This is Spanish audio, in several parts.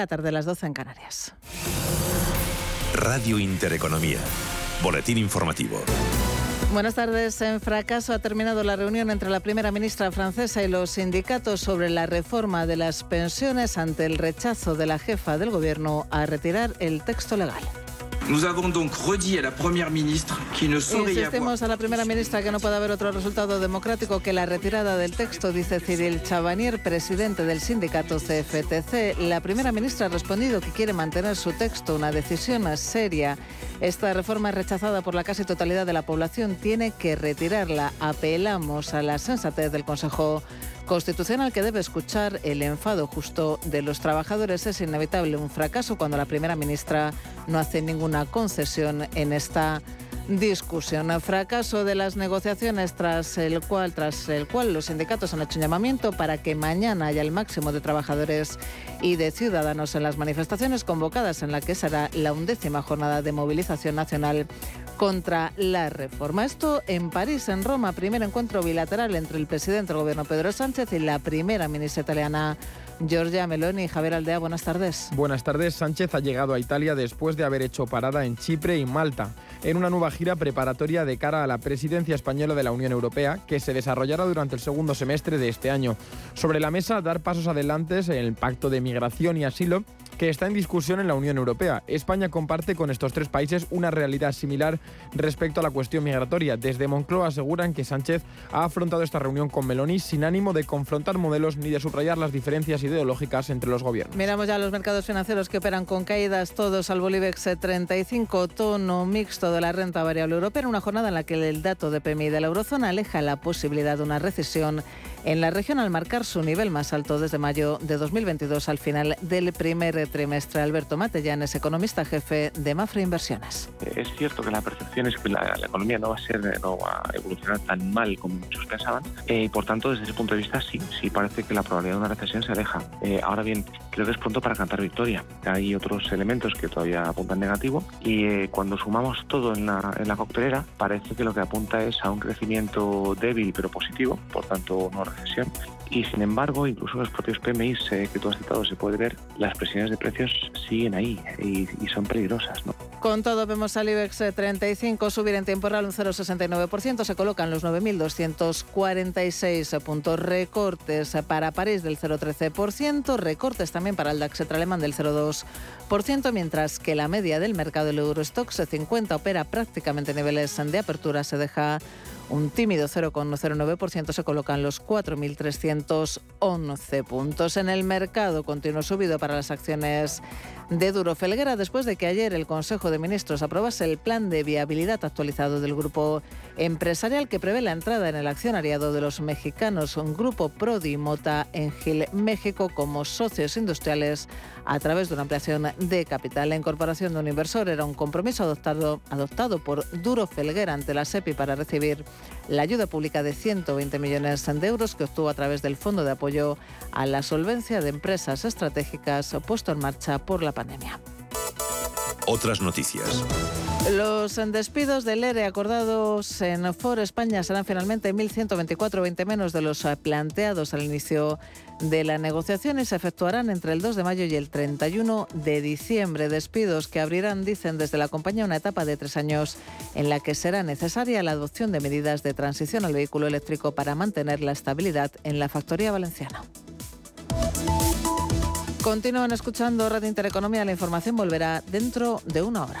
La tarde de las 12 en Canarias. Radio Intereconomía. Boletín informativo. Buenas tardes. En fracaso ha terminado la reunión entre la primera ministra francesa y los sindicatos sobre la reforma de las pensiones ante el rechazo de la jefa del gobierno a retirar el texto legal. Nous avons donc redit à la première ministre qu'il ne saurait y avoir... A la primera ministra que no puede haber otro resultado democrático que la retirada del texto, dice Cyril Chavanier, presidente del sindicato CFTC. La primera ministra ha respondido que quiere mantener su texto, una decisión seria. Esta reforma es rechazada por la casi totalidad de la población, tiene que retirarla. Apelamos a la sensatez del Consejo Constitucional que debe escuchar el enfado justo de los trabajadores. Es inevitable un fracaso cuando la primera ministra no hace ninguna concesión en esta discusión. Fracaso de las negociaciones tras el cual, tras el cual los sindicatos han hecho un llamamiento para que mañana haya el máximo de trabajadores y de ciudadanos en las manifestaciones convocadas en la que será la undécima jornada de movilización nacional contra la reforma. Esto en París, en Roma, primer encuentro bilateral entre el presidente del gobierno Pedro Sánchez y la primera ministra italiana Giorgia Meloni. Javier Aldea, buenas tardes. Buenas tardes. Sánchez ha llegado a Italia después de haber hecho parada en Chipre y Malta, en una nueva gira preparatoria de cara a la presidencia española de la Unión Europea, que se desarrollará durante el segundo semestre de este año. Sobre la mesa, dar pasos adelante en el pacto de migración y asilo que está en discusión en la Unión Europea. España comparte con estos tres países una realidad similar respecto a la cuestión migratoria. Desde Moncloa aseguran que Sánchez ha afrontado esta reunión con Meloni sin ánimo de confrontar modelos ni de subrayar las diferencias ideológicas entre los gobiernos. Miramos ya los mercados financieros que operan con caídas todos al Bolivex 35, tono mixto de la renta variable europea, en una jornada en la que el dato de PMI de la eurozona aleja la posibilidad de una recesión en la región al marcar su nivel más alto desde mayo de 2022 al final del primer trimestre. Alberto Matellán es economista jefe de Mafre Inversiones. Es cierto que la percepción es que la, economía no va a ser, no va a evolucionar tan mal como muchos pensaban eh, y por tanto desde ese punto de vista sí, sí parece que la probabilidad de una recesión se aleja. Eh, ahora bien, creo que es pronto para cantar victoria. Hay otros elementos que todavía apuntan negativo y eh, cuando sumamos todo en la, en la coctelera parece que lo que apunta es a un crecimiento débil pero positivo, por tanto no recesión. Y sin embargo, incluso los propios PMIs que tú has citado se puede ver, las presiones de precios siguen ahí y, y son peligrosas. ¿no? Con todo, vemos al IBEX 35 subir en tiempo real un 0,69%, se colocan los 9.246 puntos. Recortes para París del 0,13%, recortes también para el DAX alemán del 0,2%, mientras que la media del mercado del Eurostox 50 opera prácticamente niveles de apertura, se deja un tímido 0,09%, se colocan los 4.311 puntos. En el mercado continuo subido para las acciones de Duro Felguera después de que ayer el Consejo de Ministros aprobase el plan de viabilidad actualizado del grupo empresarial que prevé la entrada en el accionariado de los mexicanos, un grupo Prodi Mota en Gil, México, como socios industriales a través de una ampliación de capital. La incorporación de un inversor era un compromiso adoptado, adoptado por Duro Felguera ante la SEPI para recibir la ayuda pública de 120 millones de euros que obtuvo a través del Fondo de Apoyo a la Solvencia de Empresas Estratégicas puesto en marcha por la pandemia. Otras noticias. Los despidos del ERE acordados en For España serán finalmente 1.124, 20 menos de los planteados al inicio de la negociación y se efectuarán entre el 2 de mayo y el 31 de diciembre. Despidos que abrirán, dicen desde la compañía, una etapa de tres años en la que será necesaria la adopción de medidas de transición al vehículo eléctrico para mantener la estabilidad en la factoría valenciana. Continúan escuchando Radio Intereconomía. La información volverá dentro de una hora.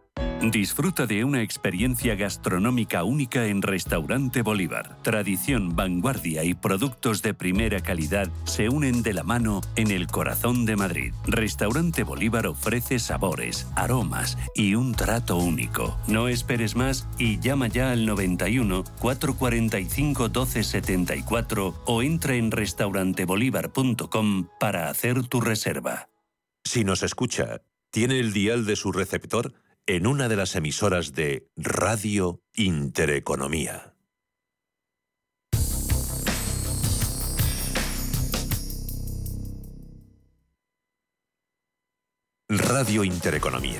Disfruta de una experiencia gastronómica única en Restaurante Bolívar. Tradición, vanguardia y productos de primera calidad se unen de la mano en el corazón de Madrid. Restaurante Bolívar ofrece sabores, aromas y un trato único. No esperes más y llama ya al 91 445 1274 o entra en restaurantebolívar.com para hacer tu reserva. Si nos escucha, ¿tiene el dial de su receptor? En una de las emisoras de Radio Intereconomía. Radio Intereconomía,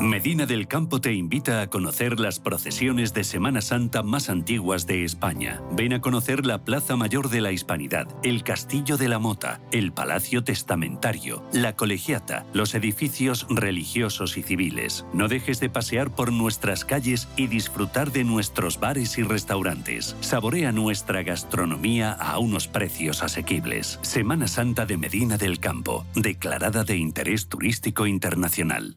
Medina del Campo te invita a conocer las procesiones de Semana Santa más antiguas de España. Ven a conocer la Plaza Mayor de la Hispanidad, el Castillo de la Mota, el Palacio Testamentario, la Colegiata, los edificios religiosos y civiles. No dejes de pasear por nuestras calles y disfrutar de nuestros bares y restaurantes. Saborea nuestra gastronomía a unos precios asequibles. Semana Santa de Medina del Campo, declarada de interés turístico internacional.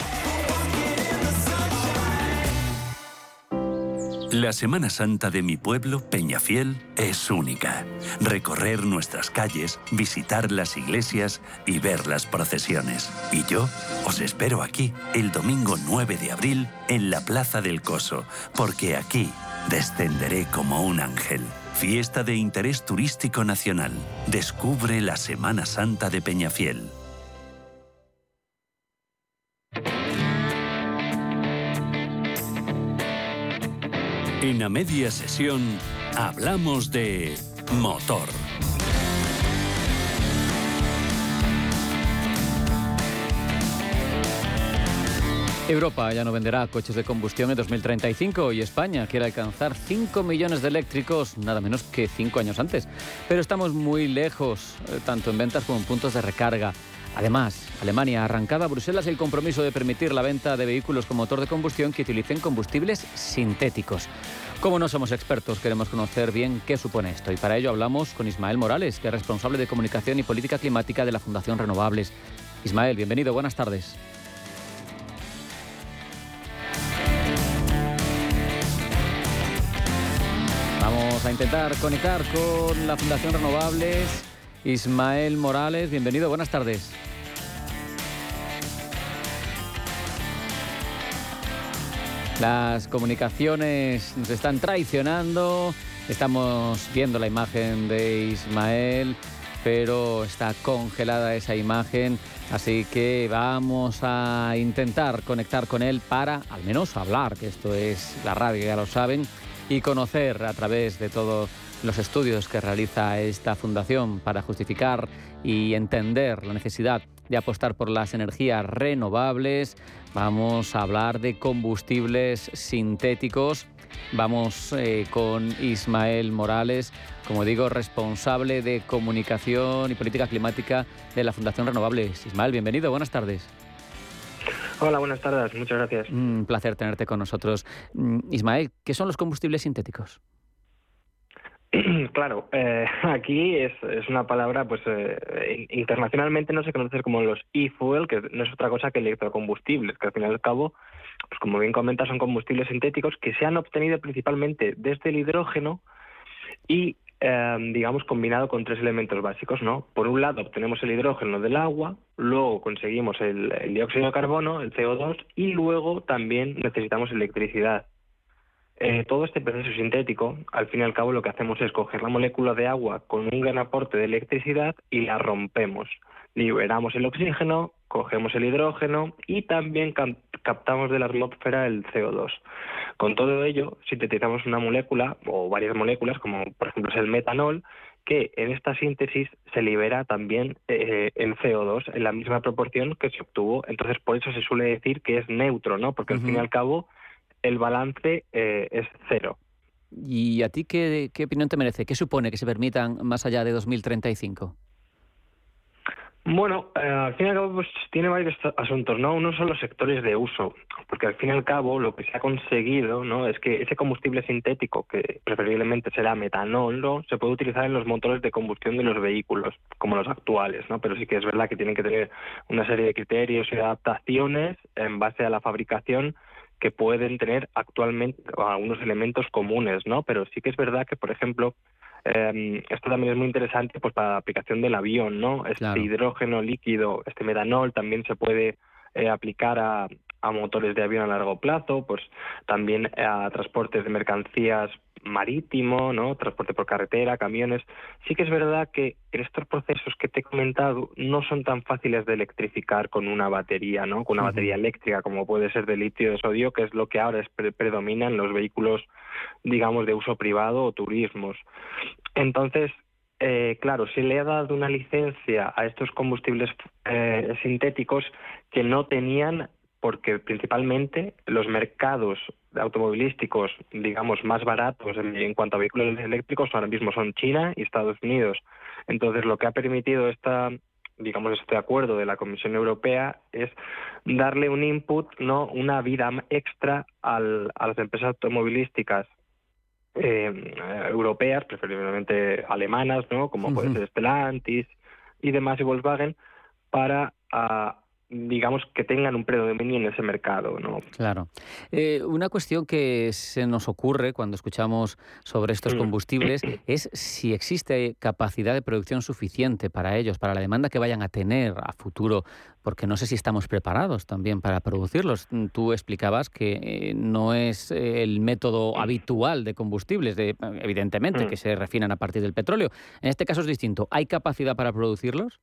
La Semana Santa de mi pueblo, Peñafiel, es única. Recorrer nuestras calles, visitar las iglesias y ver las procesiones. Y yo os espero aquí el domingo 9 de abril en la Plaza del Coso, porque aquí descenderé como un ángel. Fiesta de interés turístico nacional. Descubre la Semana Santa de Peñafiel. En a media sesión hablamos de motor. Europa ya no venderá coches de combustión en 2035 y España quiere alcanzar 5 millones de eléctricos nada menos que 5 años antes. Pero estamos muy lejos, eh, tanto en ventas como en puntos de recarga. Además, Alemania ha arrancado a Bruselas el compromiso de permitir la venta de vehículos con motor de combustión que utilicen combustibles sintéticos. Como no somos expertos, queremos conocer bien qué supone esto y para ello hablamos con Ismael Morales, que es responsable de comunicación y política climática de la Fundación Renovables. Ismael, bienvenido, buenas tardes. Vamos a intentar conectar con la Fundación Renovables. Ismael Morales, bienvenido, buenas tardes. Las comunicaciones nos están traicionando. Estamos viendo la imagen de Ismael, pero está congelada esa imagen. Así que vamos a intentar conectar con él para al menos hablar, que esto es la radio, ya lo saben, y conocer a través de todos los estudios que realiza esta fundación para justificar y entender la necesidad de apostar por las energías renovables. Vamos a hablar de combustibles sintéticos. Vamos eh, con Ismael Morales, como digo, responsable de comunicación y política climática de la Fundación Renovables. Ismael, bienvenido, buenas tardes. Hola, buenas tardes, muchas gracias. Un placer tenerte con nosotros. Mm, Ismael, ¿qué son los combustibles sintéticos? Claro, eh, aquí es, una palabra, pues eh, internacionalmente no se conoce como los e-fuel, que no es otra cosa que electrocombustibles, que al fin y al cabo, pues como bien comenta, son combustibles sintéticos que se han obtenido principalmente desde el hidrógeno y, eh, digamos, combinado con tres elementos básicos, ¿no? Por un lado, obtenemos el hidrógeno del agua, luego conseguimos el, el dióxido de carbono, el CO2, y luego también necesitamos electricidad. Eh, todo este proceso sintético, al fin y al cabo, lo que hacemos es coger la molécula de agua con un gran aporte de electricidad y la rompemos. Liberamos el oxígeno, cogemos el hidrógeno y también captamos de la atmósfera el CO2. Con todo ello, sintetizamos una molécula o varias moléculas, como por ejemplo es el metanol, que en esta síntesis se libera también eh, el CO2 en la misma proporción que se obtuvo. Entonces, por eso se suele decir que es neutro, ¿no? Porque al fin y al cabo el balance eh, es cero. ¿Y a ti qué, qué opinión te merece? ¿Qué supone que se permitan más allá de 2035? Bueno, eh, al fin y al cabo pues, tiene varios asuntos, ¿no? Uno son los sectores de uso, porque al fin y al cabo lo que se ha conseguido, ¿no? Es que ese combustible sintético, que preferiblemente será metanol, ¿no? Se puede utilizar en los motores de combustión de los vehículos, como los actuales, ¿no? Pero sí que es verdad que tienen que tener una serie de criterios y adaptaciones en base a la fabricación que pueden tener actualmente algunos elementos comunes, ¿no? Pero sí que es verdad que, por ejemplo, eh, esto también es muy interesante pues para la aplicación del avión, ¿no? Este hidrógeno líquido, este metanol también se puede eh, aplicar a, a motores de avión a largo plazo, pues también a transportes de mercancías marítimo, ¿no? transporte por carretera, camiones. Sí que es verdad que en estos procesos que te he comentado no son tan fáciles de electrificar con una batería, ¿no? con una batería eléctrica como puede ser de litio de sodio, que es lo que ahora es predomina en los vehículos, digamos, de uso privado o turismos. Entonces, eh, claro, se le ha dado una licencia a estos combustibles eh, sintéticos que no tenían porque principalmente los mercados automovilísticos, digamos, más baratos en, cuanto a vehículos eléctricos ahora mismo son China y Estados Unidos. Entonces, lo que ha permitido esta digamos este acuerdo de la Comisión Europea es darle un input, no, una vida extra al, a las empresas automovilísticas eh, europeas, preferiblemente alemanas, ¿no? Como puede ser Stellantis y demás y Volkswagen, para a, digamos, que tengan un predominio en ese mercado. ¿no? Claro. Eh, una cuestión que se nos ocurre cuando escuchamos sobre estos mm. combustibles es si existe capacidad de producción suficiente para ellos, para la demanda que vayan a tener a futuro, porque no sé si estamos preparados también para producirlos. Tú explicabas que eh, no es eh, el método habitual de combustibles, de, evidentemente, que mm. se refinan a partir del petróleo. En este caso es distinto. ¿Hay capacidad para producirlos?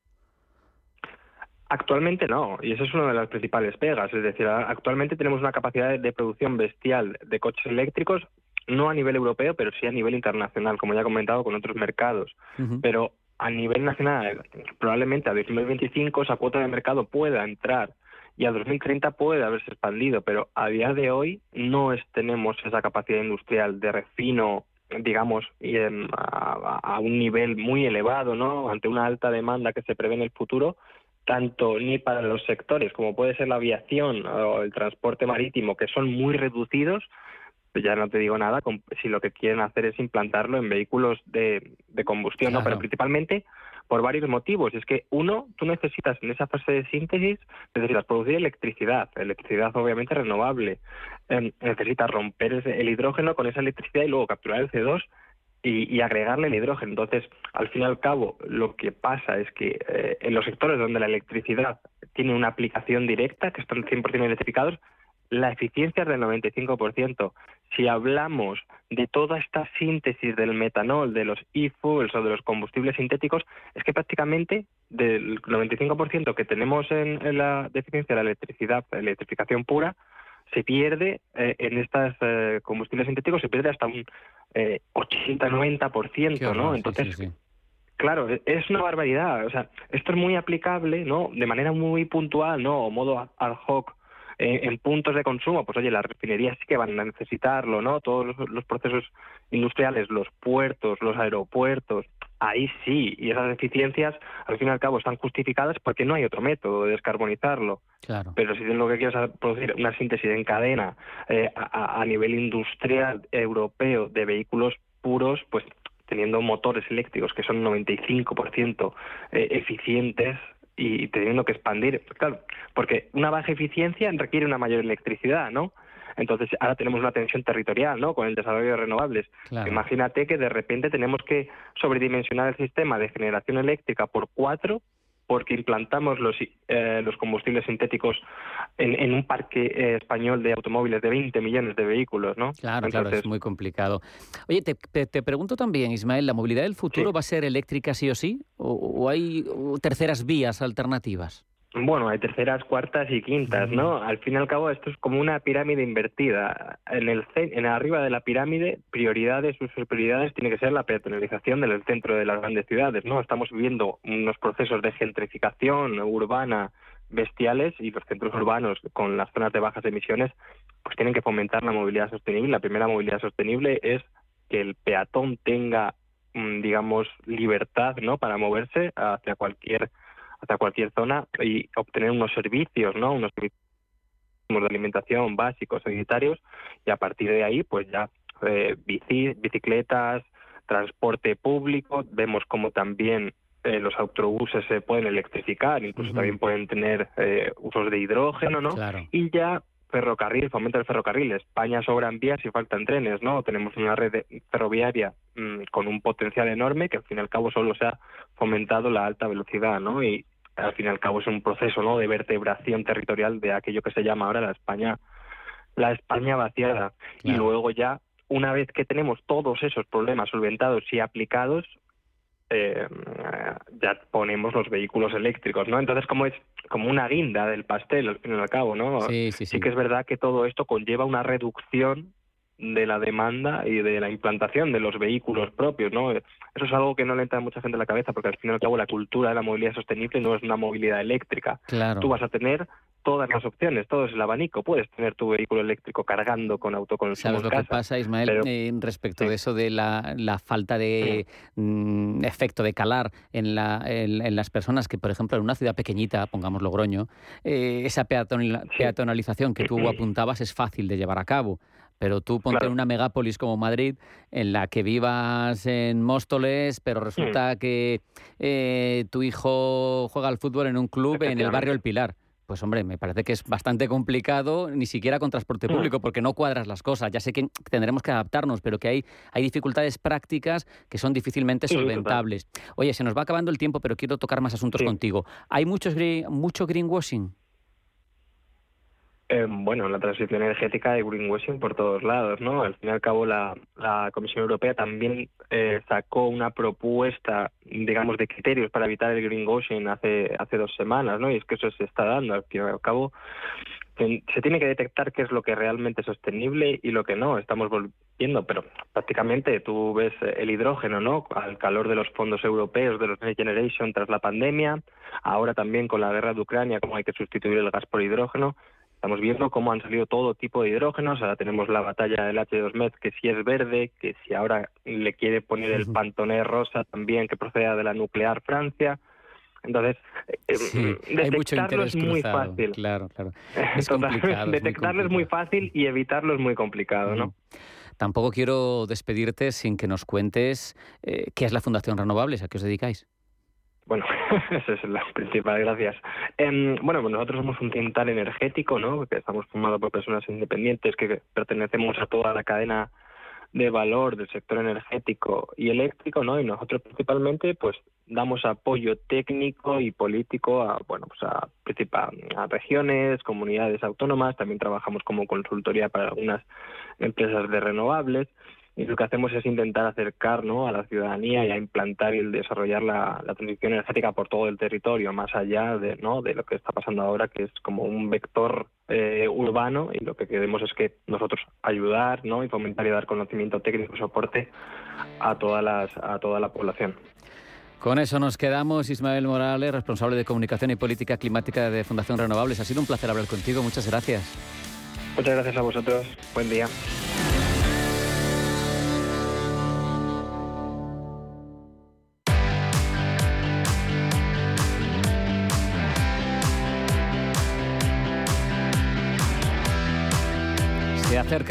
Actualmente no, y esa es una de las principales pegas. Es decir, actualmente tenemos una capacidad de producción bestial de coches eléctricos, no a nivel europeo, pero sí a nivel internacional, como ya he comentado, con otros mercados. Pero a nivel nacional, probablemente a 2025 esa cuota de mercado pueda entrar y a 2030 puede haberse expandido, pero a día de hoy no tenemos esa capacidad industrial de refino digamos, a, un nivel muy elevado, ¿no? Ante una alta demanda que se prevé en el futuro, tanto ni para los sectores como puede ser la aviación o el transporte marítimo, que son muy reducidos, pues ya no te digo nada, si lo que quieren hacer es implantarlo en vehículos de, combustión, ¿no? pero principalmente por varios motivos. Es que uno, tú necesitas en esa fase de síntesis, necesitas producir electricidad, electricidad obviamente renovable, em, necesitas romper el hidrógeno con esa electricidad y luego capturar el CO2 y, agregarle el hidrógeno. Entonces, al fin y al cabo, lo que pasa es que eh, en los sectores donde la electricidad tiene una aplicación directa, que están 100% electrificados, la eficiencia es del 95%. Si hablamos de toda esta síntesis del metanol, de los e-fuels o de los combustibles sintéticos, es que prácticamente del 95% que tenemos en, la deficiencia de la electricidad, electrificación pura, se pierde eh, en estos eh, combustibles sintéticos, se pierde hasta un eh, 80-90%, ¿no? Entonces, claro, e, es una barbaridad. O sea, esto es muy aplicable, ¿no? De manera muy puntual, ¿no? O modo ad hoc eh, en puntos de consumo, pues oye, las refinerías sí que van a necesitarlo, ¿no? Todos los, procesos industriales, los puertos, los aeropuertos, ahí sí, y esas eficiencias al fin y al cabo están justificadas porque no hay otro método de descarbonizarlo. Claro. Pero si lo que quieres es producir una síntesis en cadena eh, a, a, nivel industrial europeo de vehículos puros, pues teniendo motores eléctricos que son 95% eh, eficientes y teniendo que expandir, claro, porque una baja eficiencia requiere una mayor electricidad, ¿no? Entonces ahora tenemos una tensión territorial, ¿no? Con el desarrollo de renovables. Imagínate que de repente tenemos que sobredimensionar el sistema de generación eléctrica por cuatro porque implantamos los, eh, los combustibles sintéticos en, un parque eh, español de automóviles de 20 millones de vehículos, ¿no? Claro, claro, es muy complicado. Oye, te, te, pregunto también, Ismael, ¿la movilidad del futuro va a ser eléctrica sí o sí? o hay terceras vías alternativas? Bueno, hay terceras, cuartas y quintas, ¿no? Al fin y al cabo esto es como una pirámide invertida. En el en arriba de la pirámide, prioridades, sus prioridades tiene que ser la peatonalización del centro de las grandes ciudades, ¿no? Estamos viviendo unos procesos de gentrificación urbana bestiales y los centros urbanos con las zonas de bajas emisiones pues tienen que fomentar la movilidad sostenible. La primera movilidad sostenible es que el peatón tenga mm, digamos libertad, ¿no? para moverse hacia cualquier hasta cualquier zona y obtener unos servicios, ¿no? Unos servicios de alimentación básicos, sanitarios, y a partir de ahí, pues ya eh, bici, bicicletas, transporte público, vemos como también eh, los autobuses se pueden electrificar, incluso también pueden tener eh, usos de hidrógeno, ¿no? Y ya ferrocarril, fomento del ferrocarril. España sobran vías y faltan trenes, ¿no? Tenemos una red ferroviaria mm, con un potencial enorme que al fin y al cabo solo se ha fomentado la alta velocidad, ¿no? Y al fin y al cabo es un proceso, ¿no? De vertebración territorial de aquello que se llama ahora la España, la España vaciada. Y luego ya, una vez que tenemos todos esos problemas solventados y aplicados, eh, ya ponemos los vehículos eléctricos, ¿no? Entonces, como es como una guinda del pastel, al fin y al cabo, ¿no? Sí, sí, sí. que es verdad que todo esto conlleva una reducción de la demanda y de la implantación de los vehículos propios, ¿no? Eso es algo que no le entra a mucha gente en la cabeza porque al fin y al cabo la cultura de la movilidad sostenible no es una movilidad eléctrica. Claro. Tú vas a tener todas las opciones, todo es el abanico. Puedes tener tu vehículo eléctrico cargando con autoconsumo. ¿Sabes lo que pasa, Ismael, eh, respecto de eso de la, la falta de mm, efecto de calar en, la, en, las personas que, por ejemplo, en una ciudad pequeñita, pongamos Logroño, eh, esa peatonalización que tú apuntabas es fácil de llevar a cabo. Pero tú ponte en una megápolis como Madrid, en la que vivas en Móstoles, pero resulta que eh, tu hijo juega al fútbol en un club en el barrio El Pilar. Pues hombre, me parece que es bastante complicado, ni siquiera con transporte público, porque no cuadras las cosas. Ya sé que tendremos que adaptarnos, pero que hay, hay dificultades prácticas que son difícilmente solventables. Oye, se nos va acabando el tiempo, pero quiero tocar más asuntos contigo. ¿Hay mucho greenwashing? Eh, bueno, la transición energética de greenwashing por todos lados, ¿no? Al fin y al cabo, la, la Comisión Europea también eh, sacó una propuesta, digamos, de criterios para evitar el greenwashing hace hace dos semanas, ¿no? Y es que eso se está dando. Al fin y al cabo, se tiene que detectar qué es lo que realmente es sostenible y lo que no. Estamos volviendo, pero prácticamente tú ves el hidrógeno, ¿no? Al calor de los fondos europeos, de los Next Generation tras la pandemia, ahora también con la guerra de Ucrania, cómo hay que sustituir el gas por hidrógeno. Estamos viendo cómo han salido todo tipo de hidrógenos. Ahora tenemos la batalla del H2Med, que si es verde, que si ahora le quiere poner el pantoné rosa también, que proceda de la nuclear Francia. Entonces, eh, detectarlo es muy fácil. Claro, claro. detectarlo es muy fácil y evitarlo es muy complicado, ¿no? Tampoco quiero despedirte sin que nos cuentes eh, qué es la Fundación Renovables, a qué os dedicáis. Bueno, esa es la principal, gracias. Em, bueno, pues nosotros somos un tintal energético, ¿no? Que estamos formados por personas independientes que pertenecemos a toda la cadena de valor del sector energético y eléctrico, ¿no? Y nosotros principalmente, pues, damos apoyo técnico y político a, bueno, pues a, a regiones, comunidades autónomas. También trabajamos como consultoría para algunas empresas de renovables y lo que hacemos es intentar acercar a la ciudadanía y a implantar y desarrollar la, transición energética por todo el territorio, más allá de, ¿no? de lo que está pasando ahora, que es como un vector eh, urbano y lo que queremos es que nosotros ayudar ¿no? y fomentar y dar conocimiento técnico y soporte a, todas las, a toda la población. Con eso nos quedamos. Ismael Morales, responsable de comunicación y política climática de Fundación Renovables. Ha sido un placer hablar contigo. Muchas gracias. Muchas gracias a vosotros. Buen día.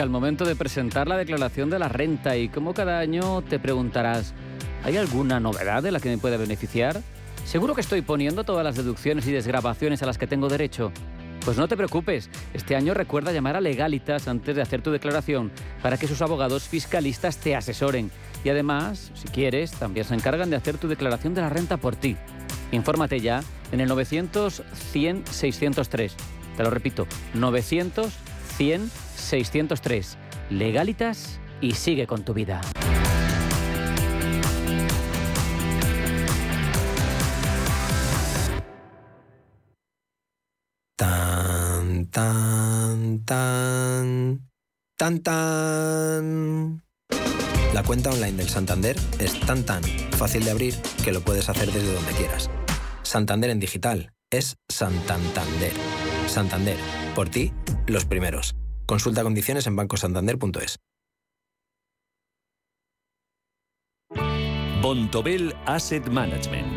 El momento de presentar la declaración de la renta y como cada año te preguntarás, ¿hay alguna novedad de la que me pueda beneficiar? ¿Seguro que estoy poniendo todas las deducciones y desgrabaciones a las que tengo derecho? Pues no te preocupes, este año recuerda llamar a Legalitas antes de hacer tu declaración para que sus abogados fiscalistas te asesoren. Y además, si quieres, también se encargan de hacer tu declaración de la renta por ti. Infórmate ya en el 900 100 603. Te lo repito, 900 100 603. Legalitas y sigue con tu vida. Tan, tan, tan, tan, tan. La cuenta online del Santander es tan tan fácil de abrir que lo puedes hacer desde donde quieras. Santander en digital es Santander. Santander, por ti, los primeros. Consulta condiciones en bancosantander.es. Bontobel Asset Management.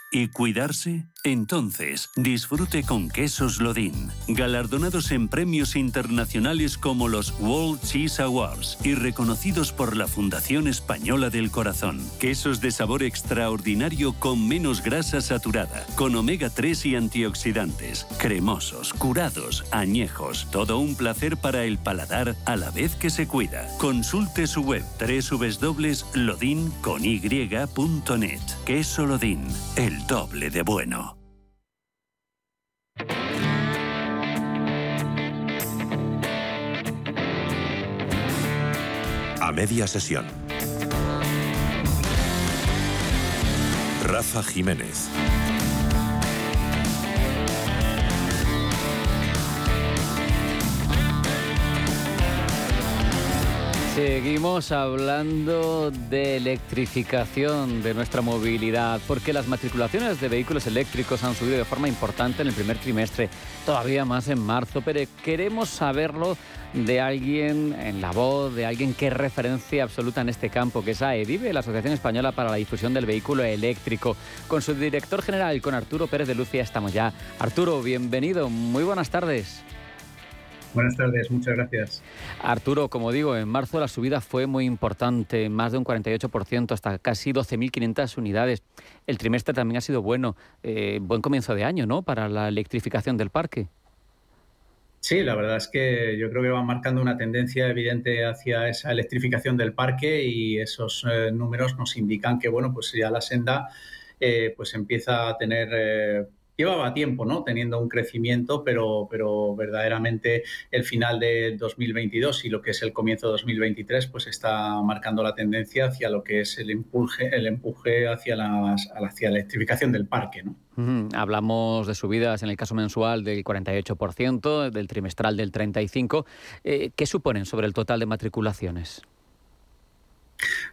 ¿Y cuidarse? Entonces, disfrute con quesos Lodin, galardonados en premios internacionales como los World Cheese Awards y reconocidos por la Fundación Española del Corazón. Quesos de sabor extraordinario con menos grasa saturada, con omega 3 y antioxidantes, cremosos, curados, añejos, todo un placer para el paladar a la vez que se cuida. Consulte su web www.lodin.net. Queso Lodin, el doble de bueno. A media sesión. Rafa Jiménez. Seguimos hablando de electrificación de nuestra movilidad, porque las matriculaciones de vehículos eléctricos han subido de forma importante en el primer trimestre, todavía más en marzo, pero queremos saberlo de alguien en la voz, de alguien que es referencia absoluta en este campo, que es AEDIVE, la Asociación Española para la Difusión del Vehículo Eléctrico. Con su director general, con Arturo Pérez de Lucia, estamos ya. Arturo, bienvenido, muy buenas tardes. Buenas tardes, muchas gracias. Arturo, como digo, en marzo la subida fue muy importante, más de un 48%, hasta casi 12.500 unidades. El trimestre también ha sido bueno, eh, buen comienzo de año, ¿no?, para la electrificación del parque. Sí, la verdad es que yo creo que va marcando una tendencia evidente hacia esa electrificación del parque y esos eh, números nos indican que, bueno, pues ya la senda eh, pues empieza a tener llevaba tiempo, ¿no? Teniendo un crecimiento, pero, pero verdaderamente el final de 2022 y lo que es el comienzo de 2023, pues está marcando la tendencia hacia lo que es el empuje, el empuje hacia, las, hacia la electrificación del parque, ¿no? Hablamos de subidas en el caso mensual del 48%, del trimestral del 35%. Eh, ¿Qué suponen sobre el total de matriculaciones?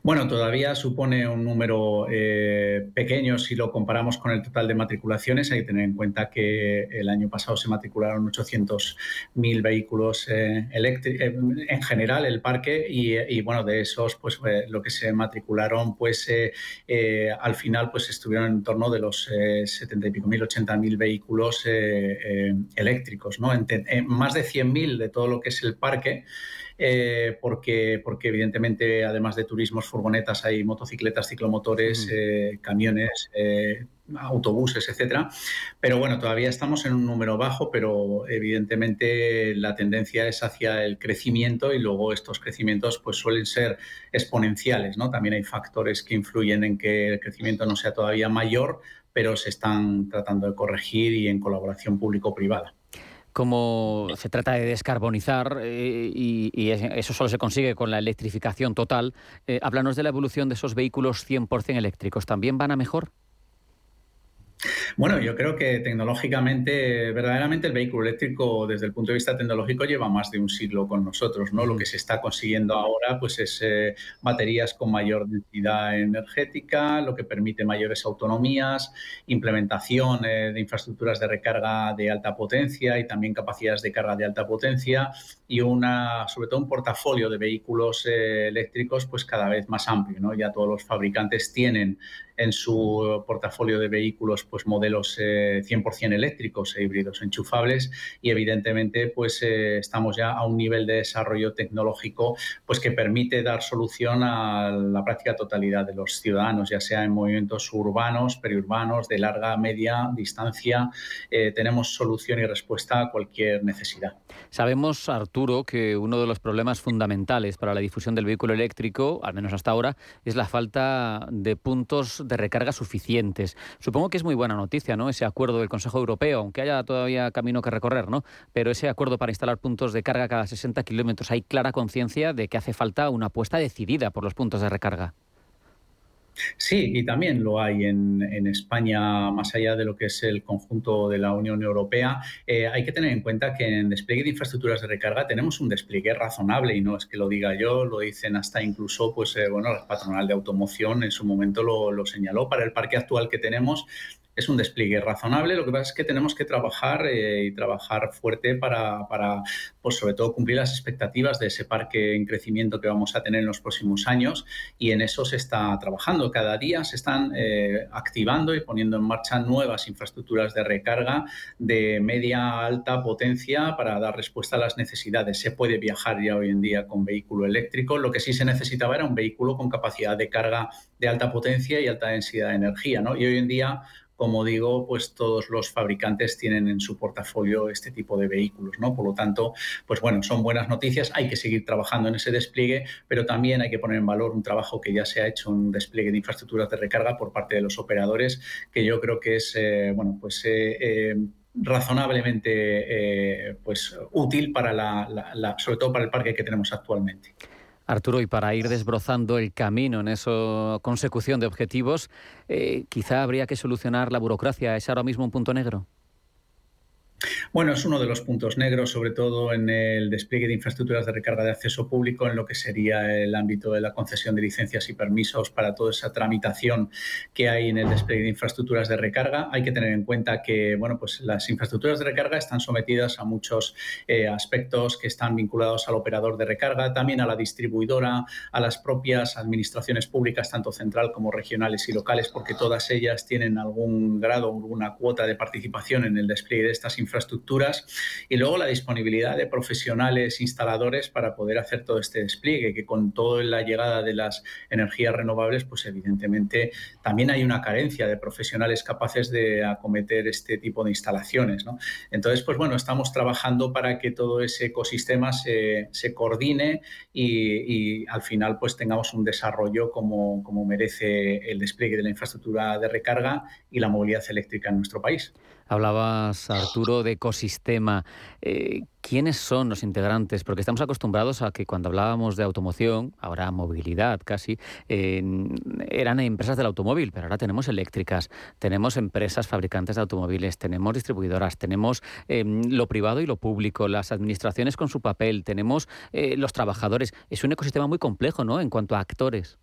Bueno, todavía supone un número eh, pequeño si lo comparamos con el total de matriculaciones. Hay que tener en cuenta que el año pasado se matricularon 800.000 vehículos eh, eh, en general el parque y, bueno, de esos pues lo que se matricularon pues al final pues estuvieron en torno de los 70 y pico mil, 80 mil vehículos eléctricos, ¿no? más de 100.000 de todo lo que es el parque. Eh, porque, porque evidentemente, además de turismos, furgonetas, hay motocicletas, ciclomotores, eh, camiones, eh, autobuses, etcétera. Pero bueno, todavía estamos en un número bajo, pero evidentemente la tendencia es hacia el crecimiento y luego estos crecimientos pues suelen ser exponenciales, ¿no? También hay factores que influyen en que el crecimiento no sea todavía mayor, pero se están tratando de corregir y en colaboración público-privada como se trata de descarbonizar eh, y, eso solo se consigue con la electrificación total, eh, háblanos de la evolución de esos vehículos 100% eléctricos. ¿También van a mejor? Bueno, yo creo que tecnológicamente, verdaderamente el vehículo eléctrico desde el punto de vista tecnológico lleva más de un siglo con nosotros, ¿no? Lo que se está consiguiendo ahora pues es eh, baterías con mayor densidad energética, lo que permite mayores autonomías, implementación eh, de infraestructuras de recarga de alta potencia y también capacidades de carga de alta potencia y una, sobre todo un portafolio de vehículos eh, eléctricos pues cada vez más amplio, ¿no? Ya todos los fabricantes tienen en su portafolio de vehículos pues modelos 100% eh, eléctricos e híbridos enchufables y evidentemente pues eh, estamos ya a un nivel de desarrollo tecnológico pues que permite dar solución a la práctica totalidad de los ciudadanos, ya sea en movimientos urbanos, periurbanos, de larga, media distancia, eh, tenemos solución y respuesta a cualquier necesidad. Sabemos, Arturo, que uno de los problemas fundamentales para la difusión del vehículo eléctrico, al menos hasta ahora, es la falta de puntos de recarga suficientes. Supongo que es muy buena noticia, Ese acuerdo del Consejo Europeo, aunque haya todavía camino que recorrer, ¿no? Pero ese acuerdo para instalar puntos de carga cada 60 kilómetros, hay clara conciencia de que hace falta una apuesta decidida por los puntos de recarga. Sí, y también lo hay en, España, más allá de lo que es el conjunto de la Unión Europea. Eh, hay que tener en cuenta que en despliegue de infraestructuras de recarga tenemos un despliegue razonable y no es que lo diga yo, lo dicen hasta incluso, pues eh, bueno, la patronal de automoción en su momento lo señaló. Para el parque actual que tenemos, es un despliegue razonable. Lo que pasa es que tenemos que trabajar eh, y trabajar fuerte para, pues sobre todo, cumplir las expectativas de ese parque en crecimiento que vamos a tener en los próximos años y en eso se está trabajando. Cada día se están eh, activando y poniendo en marcha nuevas infraestructuras de recarga de media alta potencia para dar respuesta a las necesidades. Se puede viajar ya hoy en día con vehículo eléctrico. Lo que sí se necesitaba era un vehículo con capacidad de carga de alta potencia y alta densidad de energía. ¿no? Y hoy en día como digo, pues todos los fabricantes tienen en su portafolio este tipo de vehículos, ¿no? Por lo tanto, pues bueno, son buenas noticias, hay que seguir trabajando en ese despliegue, pero también hay que poner en valor un trabajo que ya se ha hecho, un despliegue de infraestructuras de recarga por parte de los operadores, que yo creo que es, eh, bueno, pues... Eh, eh, razonablemente pues útil para la, sobre todo para el parque que tenemos actualmente. Arturo, y para ir desbrozando el camino en esa consecución de objetivos, eh, quizá habría que solucionar la burocracia. ¿Es ahora mismo un punto negro? Bueno, es uno de los puntos negros, sobre todo en el despliegue de infraestructuras de recarga de acceso público, en lo que sería el ámbito de la concesión de licencias y permisos para toda esa tramitación que hay en el despliegue de infraestructuras de recarga. Hay que tener en cuenta que bueno, pues las infraestructuras de recarga están sometidas a muchos eh, aspectos que están vinculados al operador de recarga, también a la distribuidora, a las propias administraciones públicas, tanto central como regionales y locales, porque todas ellas tienen algún grado, alguna cuota de participación en el despliegue de estas infraestructuras infraestructuras y luego la disponibilidad de profesionales instaladores para poder hacer todo este despliegue, que con toda la llegada de las energías renovables, pues evidentemente también hay una carencia de profesionales capaces de acometer este tipo de instalaciones. Entonces, pues bueno, estamos trabajando para que todo ese ecosistema se, coordine y, al final pues tengamos un desarrollo como, como merece el despliegue de la infraestructura de recarga y la movilidad eléctrica en nuestro país. Hablabas, Arturo, de ecosistema. Eh, ¿Quiénes son los integrantes? Porque estamos acostumbrados a que cuando hablábamos de automoción, ahora movilidad casi, eran empresas del automóvil, pero ahora tenemos eléctricas, tenemos empresas fabricantes de automóviles, tenemos distribuidoras, tenemos em, lo privado y lo público, las administraciones con su papel, tenemos eh, los trabajadores. Es un ecosistema muy complejo, ¿no? En cuanto a actores.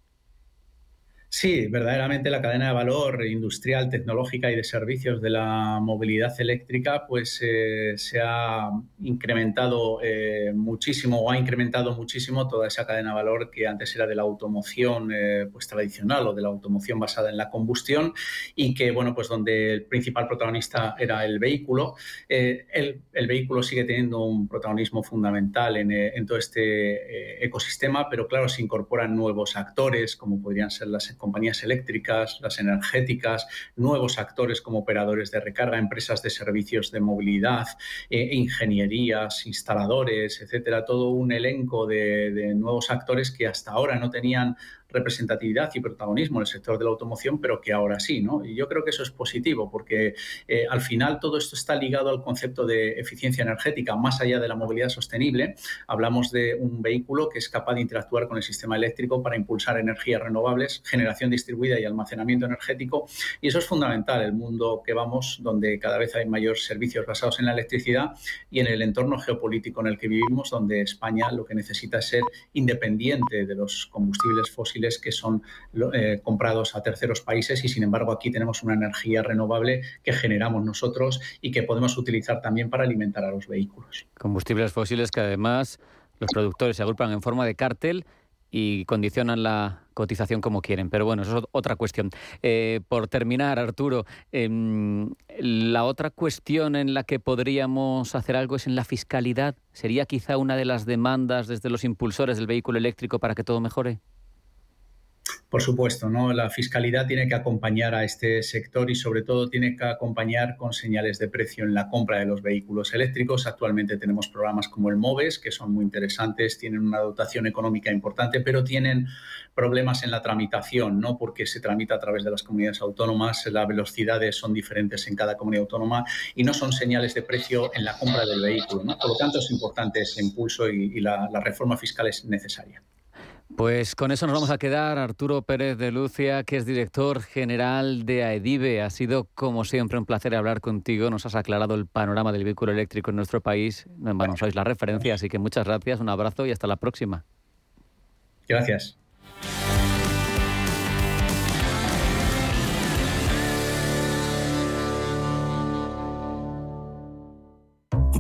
Sí, verdaderamente la cadena de valor industrial, tecnológica y de servicios de la movilidad eléctrica pues eh, se ha incrementado eh, muchísimo o ha incrementado muchísimo toda esa cadena de valor que antes era de la automoción eh, pues tradicional o de la automoción basada en la combustión y que bueno pues donde el principal protagonista era el vehículo. El, el, vehículo sigue teniendo un protagonismo fundamental en, en todo este ecosistema pero claro se incorporan nuevos actores como podrían ser las compañías eléctricas, las energéticas, nuevos actores como operadores de recarga, empresas de servicios de movilidad, eh, ingenierías, instaladores, etcétera, todo un elenco de, nuevos actores que hasta ahora no tenían representatividad y protagonismo en el sector de la automoción, pero que ahora sí, ¿no? Y yo creo que eso es positivo porque eh, al final todo esto está ligado al concepto de eficiencia energética, más allá de la movilidad sostenible. Hablamos de un vehículo que es capaz de interactuar con el sistema eléctrico para impulsar energías renovables, generación distribuida y almacenamiento energético. Y eso es fundamental, el mundo que vamos, donde cada vez hay mayores servicios basados en la electricidad y en el entorno geopolítico en el que vivimos, donde España lo que necesita es ser independiente de los combustibles fósiles que son eh, comprados a terceros países y sin embargo aquí tenemos una energía renovable que generamos nosotros y que podemos utilizar también para alimentar a los vehículos. Combustibles fósiles que además los productores se agrupan en forma de cártel y condicionan la cotización como quieren. Pero bueno, eso es otra cuestión. Eh, por terminar, Arturo, em, la otra cuestión en la que podríamos hacer algo es en la fiscalidad. ¿Sería quizá una de las demandas desde los impulsores del vehículo eléctrico para que todo mejore? Por supuesto, ¿no? La fiscalidad tiene que acompañar a este sector y sobre todo tiene que acompañar con señales de precio en la compra de los vehículos eléctricos. Actualmente tenemos programas como el MOVES, que son muy interesantes, tienen una dotación económica importante, pero tienen problemas en la tramitación, ¿no? Porque se tramita a través de las comunidades autónomas, las velocidades son diferentes en cada comunidad autónoma y no son señales de precio en la compra del vehículo, Por lo tanto, es importante ese impulso y, la reforma fiscal es necesaria. Pues con eso nos vamos a quedar. Arturo Pérez de Lucia, que es director general de AEDIVE. Ha sido, como siempre, un placer hablar contigo. Nos has aclarado el panorama del vehículo eléctrico en nuestro país. Bueno, sois la referencia, así que muchas gracias, un abrazo y hasta la próxima. Gracias.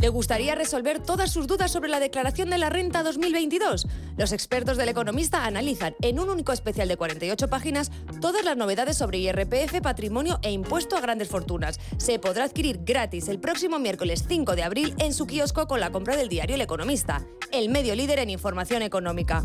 ¿Le gustaría resolver todas sus dudas sobre la declaración de la renta 2022? Los expertos del economista analizan en un único especial de 48 páginas todas las novedades sobre IRPF, patrimonio e impuesto a grandes fortunas. Se podrá adquirir gratis el próximo miércoles 5 de abril en su kiosco con la compra del diario El Economista, el medio líder en información económica.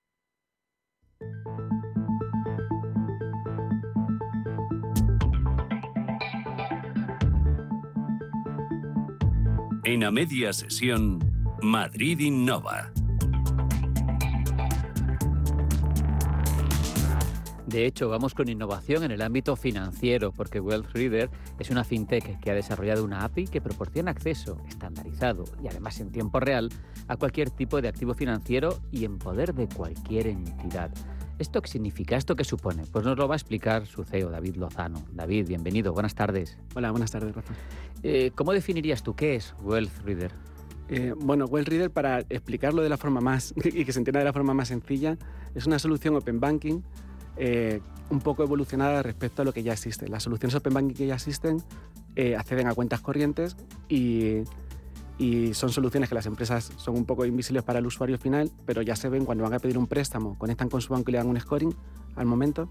En a media sesión, Madrid Innova. De hecho, vamos con innovación en el ámbito financiero, porque Wealth Reader es una fintech que ha desarrollado una API que proporciona acceso estandarizado y además en tiempo real a cualquier tipo de activo financiero y en poder de cualquier entidad. ¿Esto qué significa? ¿Esto qué supone? Pues nos lo va a explicar su CEO, David Lozano. David, bienvenido, buenas tardes. Hola, buenas tardes, Rafa. Eh, ¿Cómo definirías tú qué es Wealth Reader? Eh, bueno, Wealth Reader, para explicarlo de la forma más y que se entienda de la forma más sencilla, es una solución Open Banking eh, un poco evolucionada respecto a lo que ya existe. Las soluciones Open Banking que ya existen acceden a cuentas corrientes y y son soluciones que las empresas son un poco invisibles para el usuario final, pero ya se ven cuando van a pedir un préstamo, conectan con su banco y le dan un scoring al momento.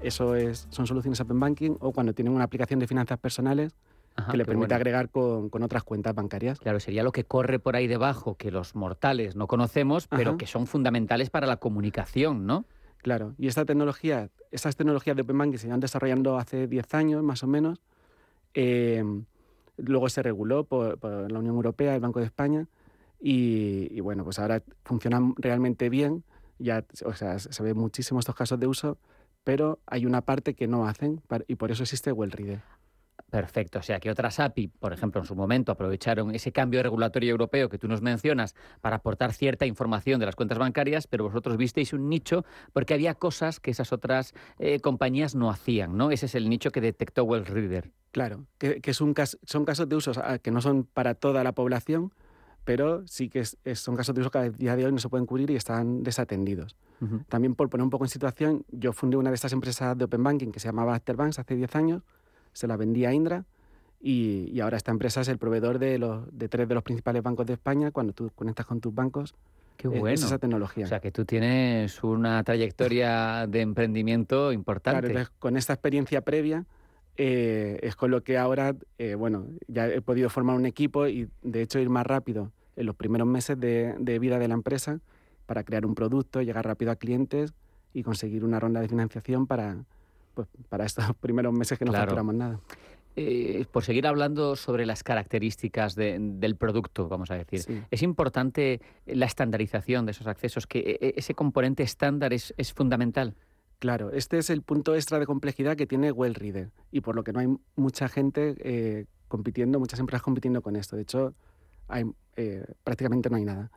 Eso es, son soluciones Open Banking o cuando tienen una aplicación de finanzas personales que le permite agregar con, con, otras cuentas bancarias. Claro, sería lo que corre por ahí debajo, que los mortales no conocemos, pero que son fundamentales para la comunicación, ¿no? Claro, y esta tecnología, estas tecnologías de Open Banking se van desarrollando hace 10 años más o menos. Eh, Luego se reguló por, la Unión Europea, el Banco de España, y, bueno, pues ahora funcionan realmente bien. Ya, o sea, se ven muchísimos estos casos de uso, pero hay una parte que no hacen y por eso existe WellReader. Perfecto. O sea, que otras API, por ejemplo, en su momento aprovecharon ese cambio regulatorio europeo que tú nos mencionas para aportar cierta información de las cuentas bancarias, pero vosotros visteis un nicho porque había cosas que esas otras eh, compañías no hacían, ¿no? Ese es el nicho que detectó WellReader. Claro, que, es un son casos de uso que no son para toda la población, pero sí que son casos de uso que a día de hoy no se pueden cubrir y están desatendidos. También por poner un poco en situación, yo fundé una de estas empresas de Open Banking que se llamaba Afterbanks hace 10 años, se la vendí a Indra y, ahora esta empresa es el proveedor de, los, de tres de los principales bancos de España. Cuando tú conectas con tus bancos, Qué bueno. es esa tecnología. O sea, que tú tienes una trayectoria de emprendimiento importante. Claro, con esta experiencia previa eh, es con lo que ahora, eh, bueno, ya he podido formar un equipo y de hecho ir más rápido en los primeros meses de, vida de la empresa para crear un producto, llegar rápido a clientes y conseguir una ronda de financiación para, pues, para estos primeros meses que no facturamos nada. Eh, por seguir hablando sobre las características del producto, vamos a decir, es importante la estandarización de esos accesos, que e, e, ese componente estándar es, es fundamental. Claro, este es el punto extra de complejidad que tiene WellReader y por lo que no hay mucha gente eh, compitiendo, muchas empresas compitiendo con esto. De hecho, hay, eh, prácticamente no hay nada.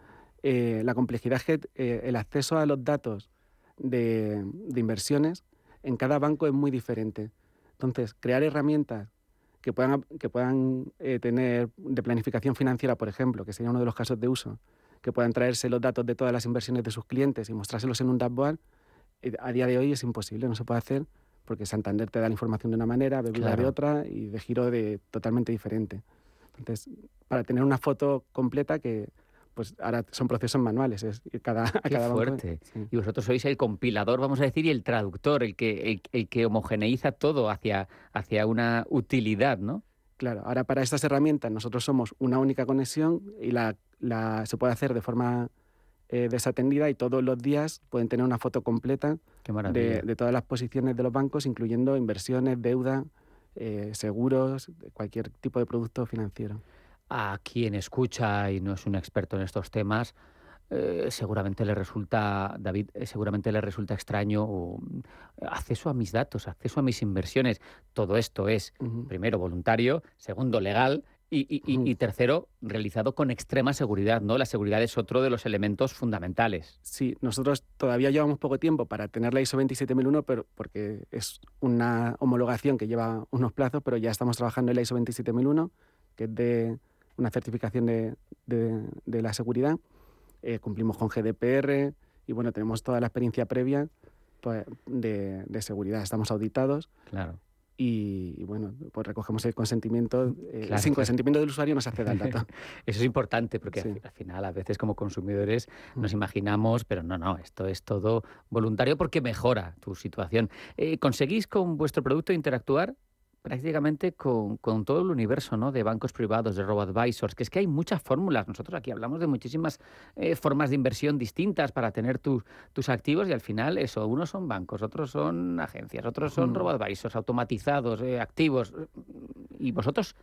La complejidad es que el acceso a los datos de, inversiones en cada banco es muy diferente. Entonces, crear herramientas que puedan, que puedan tener de planificación financiera, por ejemplo, que sería uno de los casos de uso, que puedan traerse los datos de todas las inversiones de sus clientes y mostrárselos en un dashboard, a día de hoy es imposible, no se puede hacer porque Santander te da la información de una manera, Bebida de otra y de giro de totalmente diferente. Entonces, para tener una foto completa que pues ahora son procesos manuales, es cada, Qué cada fuerte. Y vosotros sois el compilador, vamos a decir, y el traductor, el que, el, que homogeneiza todo hacia, hacia una utilidad, ¿no? Claro, ahora para estas herramientas nosotros somos una única conexión y la, la se puede hacer de forma eh, desatendida y todos los días pueden tener una foto completa de, todas las posiciones de los bancos, incluyendo inversiones, deuda, eh, seguros, cualquier tipo de producto financiero. A quien escucha y no es un experto en estos temas, eh, seguramente le resulta, David, seguramente le resulta extraño acceso a mis datos, acceso a mis inversiones. Todo esto es, primero, voluntario, segundo, legal y, tercero, realizado con extrema seguridad, ¿no? La seguridad es otro de los elementos fundamentales. Sí, nosotros todavía llevamos poco tiempo para tener la ISO 27001, pero porque es una homologación que lleva unos plazos, pero ya estamos trabajando en la ISO 27001, que es de una certificación de, la seguridad. Eh, cumplimos con GDPR y bueno, tenemos toda la experiencia previa pues, de, de seguridad. Estamos auditados. Claro y, bueno, pues recogemos el consentimiento. Eh, sin consentimiento del usuario no se accede al dato. Eso es importante porque al final a veces como consumidores nos mm. imaginamos, pero no, no, esto es todo voluntario porque mejora tu situación. Eh, ¿Conseguís con vuestro producto interactuar prácticamente con, todo el universo ¿no? de bancos privados, de robo-advisors, que es que hay muchas fórmulas. Nosotros aquí hablamos de muchísimas eh, formas de inversión distintas para tener tus activos y al final eso, unos son bancos, otros son agencias, otros son robo-advisors automatizados, eh, activos, y vosotros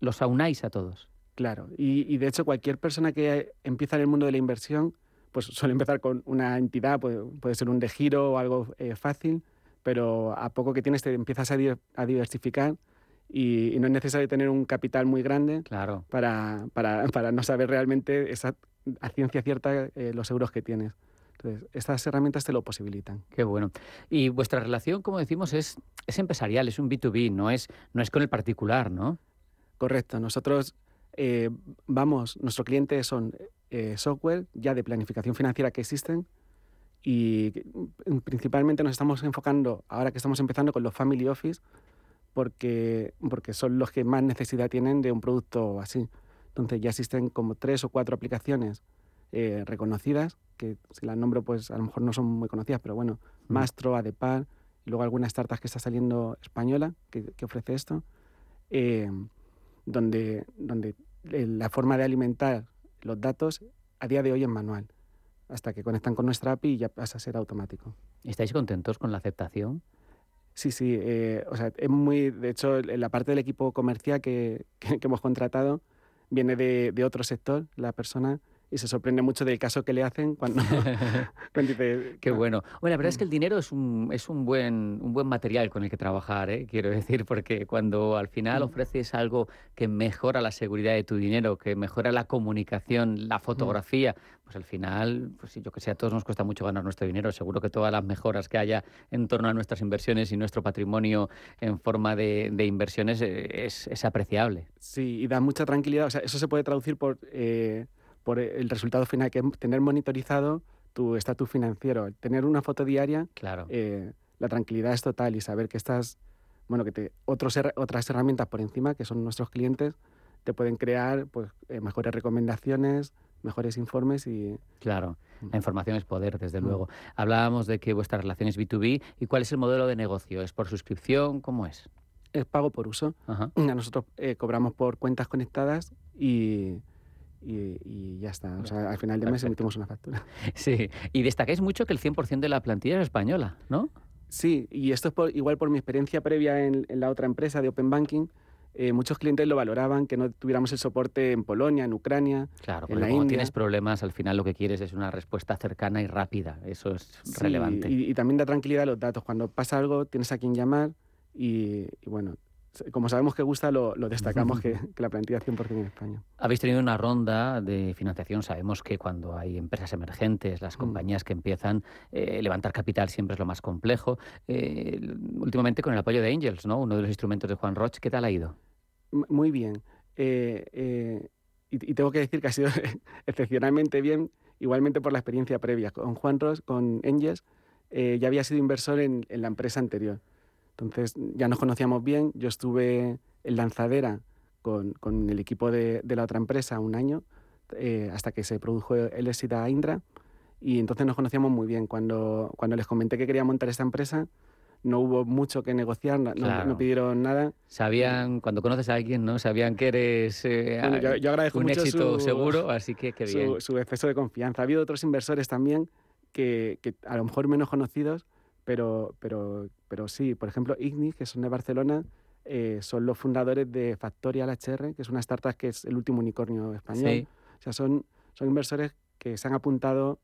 los aunáis a todos. Claro, y, de hecho cualquier persona que empieza en el mundo de la inversión, pues suele empezar con una entidad, puede, puede ser un de giro o algo eh, fácil, pero a poco que tienes te empiezas a, diversificar y, no es necesario tener un capital muy grande para, para, para, no saber realmente esa, a ciencia cierta eh, los euros que tienes. Entonces, estas herramientas te lo posibilitan. Qué bueno. Y vuestra relación, como decimos, es, es empresarial, es un B2B, no es, no es con el particular, ¿no? Correcto. Nosotros eh, vamos, nuestro cliente son eh, software ya de planificación financiera que existen, y mm, principalmente nos estamos enfocando, ahora que estamos empezando con los Family Office, porque, porque son los que más necesidad tienen de un producto así. Entonces ya existen como tres o cuatro aplicaciones eh, reconocidas, que si las nombro pues a lo mejor no son muy conocidas, pero bueno, mm. Mastro, Adepar, y luego alguna startup que está saliendo española que, que ofrece esto, eh, donde, donde eh, la forma de alimentar los datos a día de hoy es manual hasta que conectan con nuestra API y ya pasa a ser automático. ¿Estáis contentos con la aceptación? Sí, sí. Eh, o sea, es muy. De hecho, la parte del equipo comercial que, que, hemos contratado viene de, de, otro sector, la persona, y se sorprende mucho del caso que le hacen cuando, dice... Qué bueno. Bueno, la verdad es que el dinero es un, es un, buen, un buen material con el que trabajar, ¿eh? quiero decir, porque cuando al final ofreces algo que mejora la seguridad de tu dinero, que mejora la comunicación, la fotografía, pues al final, pues yo que sé, a todos nos cuesta mucho ganar nuestro dinero. Seguro que todas las mejoras que haya en torno a nuestras inversiones y nuestro patrimonio en forma de, de inversiones eh, es, es, apreciable. Sí, y da mucha tranquilidad. O sea, eso se puede traducir por... Eh por el resultado final, que es tener monitorizado tu estatus financiero. Tener una foto diaria, claro. Eh, la tranquilidad es total y saber que estás, bueno, que te, otros, otras herramientas por encima, que son nuestros clientes, te pueden crear pues, eh, mejores recomendaciones, mejores informes y... Claro, mm. la información es poder, desde mm. luego. Hablábamos de que vuestra relación es B2B. ¿Y cuál es el modelo de negocio? ¿Es por suscripción? ¿Cómo es? Es pago por uso. A nosotros eh, cobramos por cuentas conectadas y, y, ya está. O sea, al final de mes emitimos una factura. Sí, y destacáis mucho que el 100% de la plantilla es española, ¿no? Sí, y esto es igual por mi experiencia previa en, en la otra empresa de Open Banking eh, muchos clientes lo valoraban, que no tuviéramos el soporte en Polonia, en Ucrania, claro, en la India. tienes problemas, al final lo que quieres es una respuesta cercana y rápida. Eso es relevante. Y, también da tranquilidad a los datos. Cuando pasa algo, tienes a quien llamar y, bueno, como sabemos que gusta, lo, destacamos que, la plantilla es 100% en España. Habéis tenido una ronda de financiación. Sabemos que cuando hay empresas emergentes, las mm. compañías que empiezan, eh, levantar capital siempre es lo más complejo. Eh, últimamente con el apoyo de Angels, ¿no? uno de los instrumentos de Juan Roch, ¿qué tal ha ido? muy bien. Eh, y, tengo que decir que ha sido excepcionalmente bien, igualmente por la experiencia previa. Con Juan Ross, con Angels, ya había sido inversor en, la empresa anterior. Entonces ya nos conocíamos bien. Yo estuve en lanzadera con, con el equipo de, de, la otra empresa un año, eh, hasta que se produjo el éxito a Indra. Y entonces nos conocíamos muy bien. Cuando, cuando les comenté que quería montar esta empresa, no hubo mucho que negociar, no, pidieron nada. Sabían, cuando conoces a alguien, ¿no? Sabían que eres eh, yo, agradezco un éxito seguro, así que qué bien. Su, exceso de confianza. Ha habido otros inversores también que, que a lo mejor menos conocidos, pero, pero, pero sí, por ejemplo, Ignis, que son de Barcelona, eh, son los fundadores de Factorial HR, que es una startup que es el último unicornio español. O sea, son, son inversores que se han apuntado,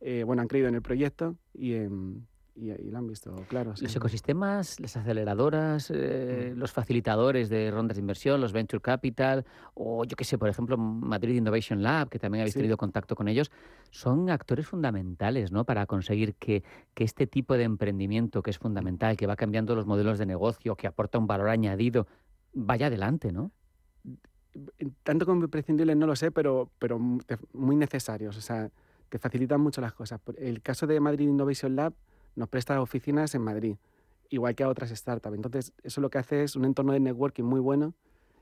eh, bueno, han creído en el proyecto y en, y, y, lo han visto claro. Los ecosistemas, las aceleradoras, eh, mm. los facilitadores de rondas de inversión, los venture capital, o yo qué sé, por ejemplo, Madrid Innovation Lab, que también habéis tenido contacto con ellos, son actores fundamentales ¿no? para conseguir que, que, este tipo de emprendimiento, que es fundamental, que va cambiando los modelos de negocio, que aporta un valor añadido, vaya adelante, ¿no? Tanto como imprescindibles no lo sé, pero, pero muy necesarios. O sea, te facilitan mucho las cosas. El caso de Madrid Innovation Lab nos presta oficinas en Madrid, igual que a otras startups. Entonces, eso lo que hace es un entorno de networking muy bueno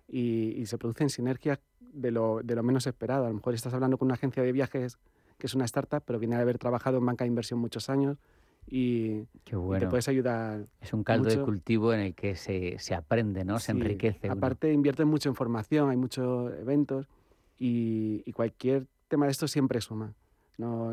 y, se producen sinergias de lo, de lo, menos esperado. A lo mejor estás hablando con una agencia de viajes que es una startup, pero viene de haber trabajado en banca de inversión muchos años y, te puedes ayudar. Es un caldo de cultivo en el que se, se aprende, ¿no? Se enriquece. Aparte, invierte mucho en formación, hay muchos eventos y, y cualquier tema de esto siempre suma.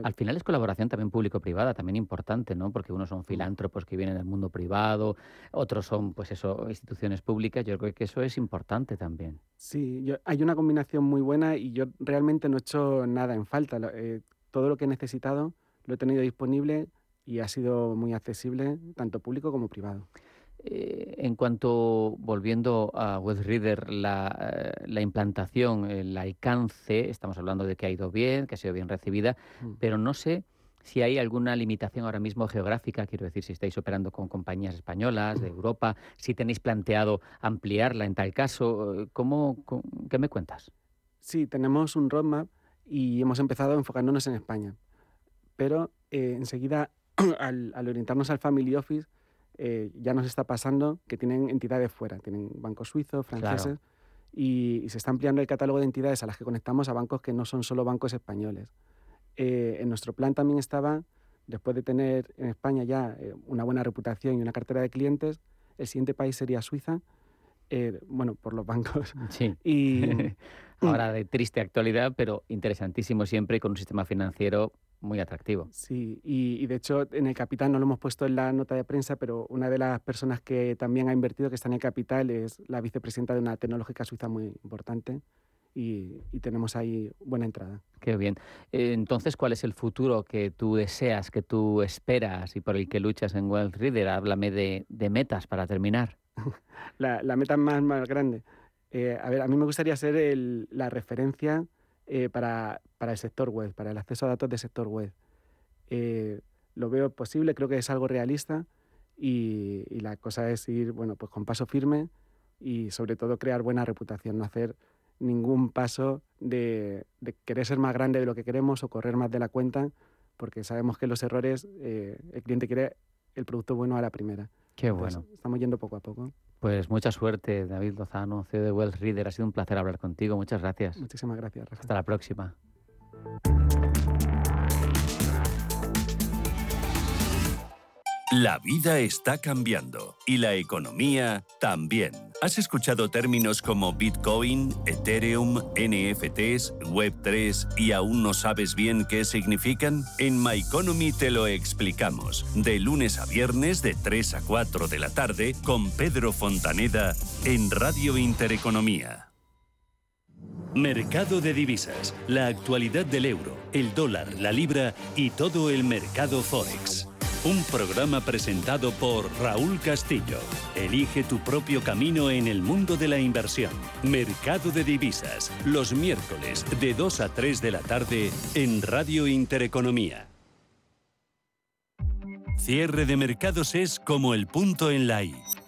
Al final es colaboración también público-privada, también importante, ¿no? Porque unos son filántropos que vienen del mundo privado, otros son, pues eso, instituciones públicas. Yo creo que eso es importante también. Sí, hay una combinación muy buena y yo realmente no he hecho nada en falta. Eh, todo lo que he necesitado lo he tenido disponible y ha sido muy accesible, tanto público como privado. Eh, en cuanto, volviendo a WebReader, la, eh, la implantación, el alcance, estamos hablando de que ha ido bien, que ha sido bien recibida, mm. pero no sé si hay alguna limitación ahora mismo geográfica, quiero decir, si estáis operando con compañías españolas, de Europa, si tenéis planteado ampliarla en tal caso, ¿cómo, ¿qué me cuentas? Sí, tenemos un roadmap y hemos empezado enfocándonos en España, pero eh, enseguida, al, al orientarnos al Family Office, eh, ya nos está pasando que tienen entidades fuera, tienen bancos suizos, franceses, y, se está ampliando el catálogo de entidades a las que conectamos a bancos que no son solo bancos españoles. Eh, en nuestro plan también estaba, después de tener en España ya eh, una buena reputación y una cartera de clientes, el siguiente país sería Suiza, bueno, por los bancos. Sí. Y, Ahora de triste actualidad, pero interesantísimo siempre con un sistema financiero muy atractivo. Sí, y, de hecho en el Capital no lo hemos puesto en la nota de prensa, pero una de las personas que también ha invertido, que está en el Capital, es la vicepresidenta de una tecnológica suiza muy importante. Y, tenemos ahí buena entrada. Qué bien. Eh, entonces, ¿cuál es el futuro que tú deseas, que tú esperas y por el que luchas en Wealth Reader? Háblame de, metas para terminar. la, meta más, más grande. Eh, a ver, a mí me gustaría ser la referencia eh, para, para, el sector web, para el acceso a datos del sector web. Eh, lo veo posible, creo que es algo realista y, la cosa es ir bueno, pues con paso firme y sobre todo crear buena reputación, no hacer ningún paso de, querer ser más grande de lo que queremos o correr más de la cuenta, porque sabemos que los errores, eh, el cliente quiere el producto bueno a la primera. Qué bueno. estamos yendo poco a poco. Pues mucha suerte, David Lozano, CEO de Wells Reader. Ha sido un placer hablar contigo. Muchas gracias. Muchísimas gracias. Hasta la próxima. La vida está cambiando y la economía también. ¿Has escuchado términos como Bitcoin, Ethereum, NFTs, Web3 y aún no sabes bien qué significan? En My Economy te lo explicamos. De lunes a viernes de 3 a 4 de la tarde con Pedro Fontaneda en Radio Intereconomía. Mercado de divisas, la actualidad del euro, el dólar, la libra y todo el mercado forex. Un programa presentado por Raúl Castillo. Elige tu propio camino en el mundo de la inversión. Mercado de divisas, los miércoles de 2 a 3 de la tarde en Radio Intereconomía. Cierre de mercados es como el punto en la I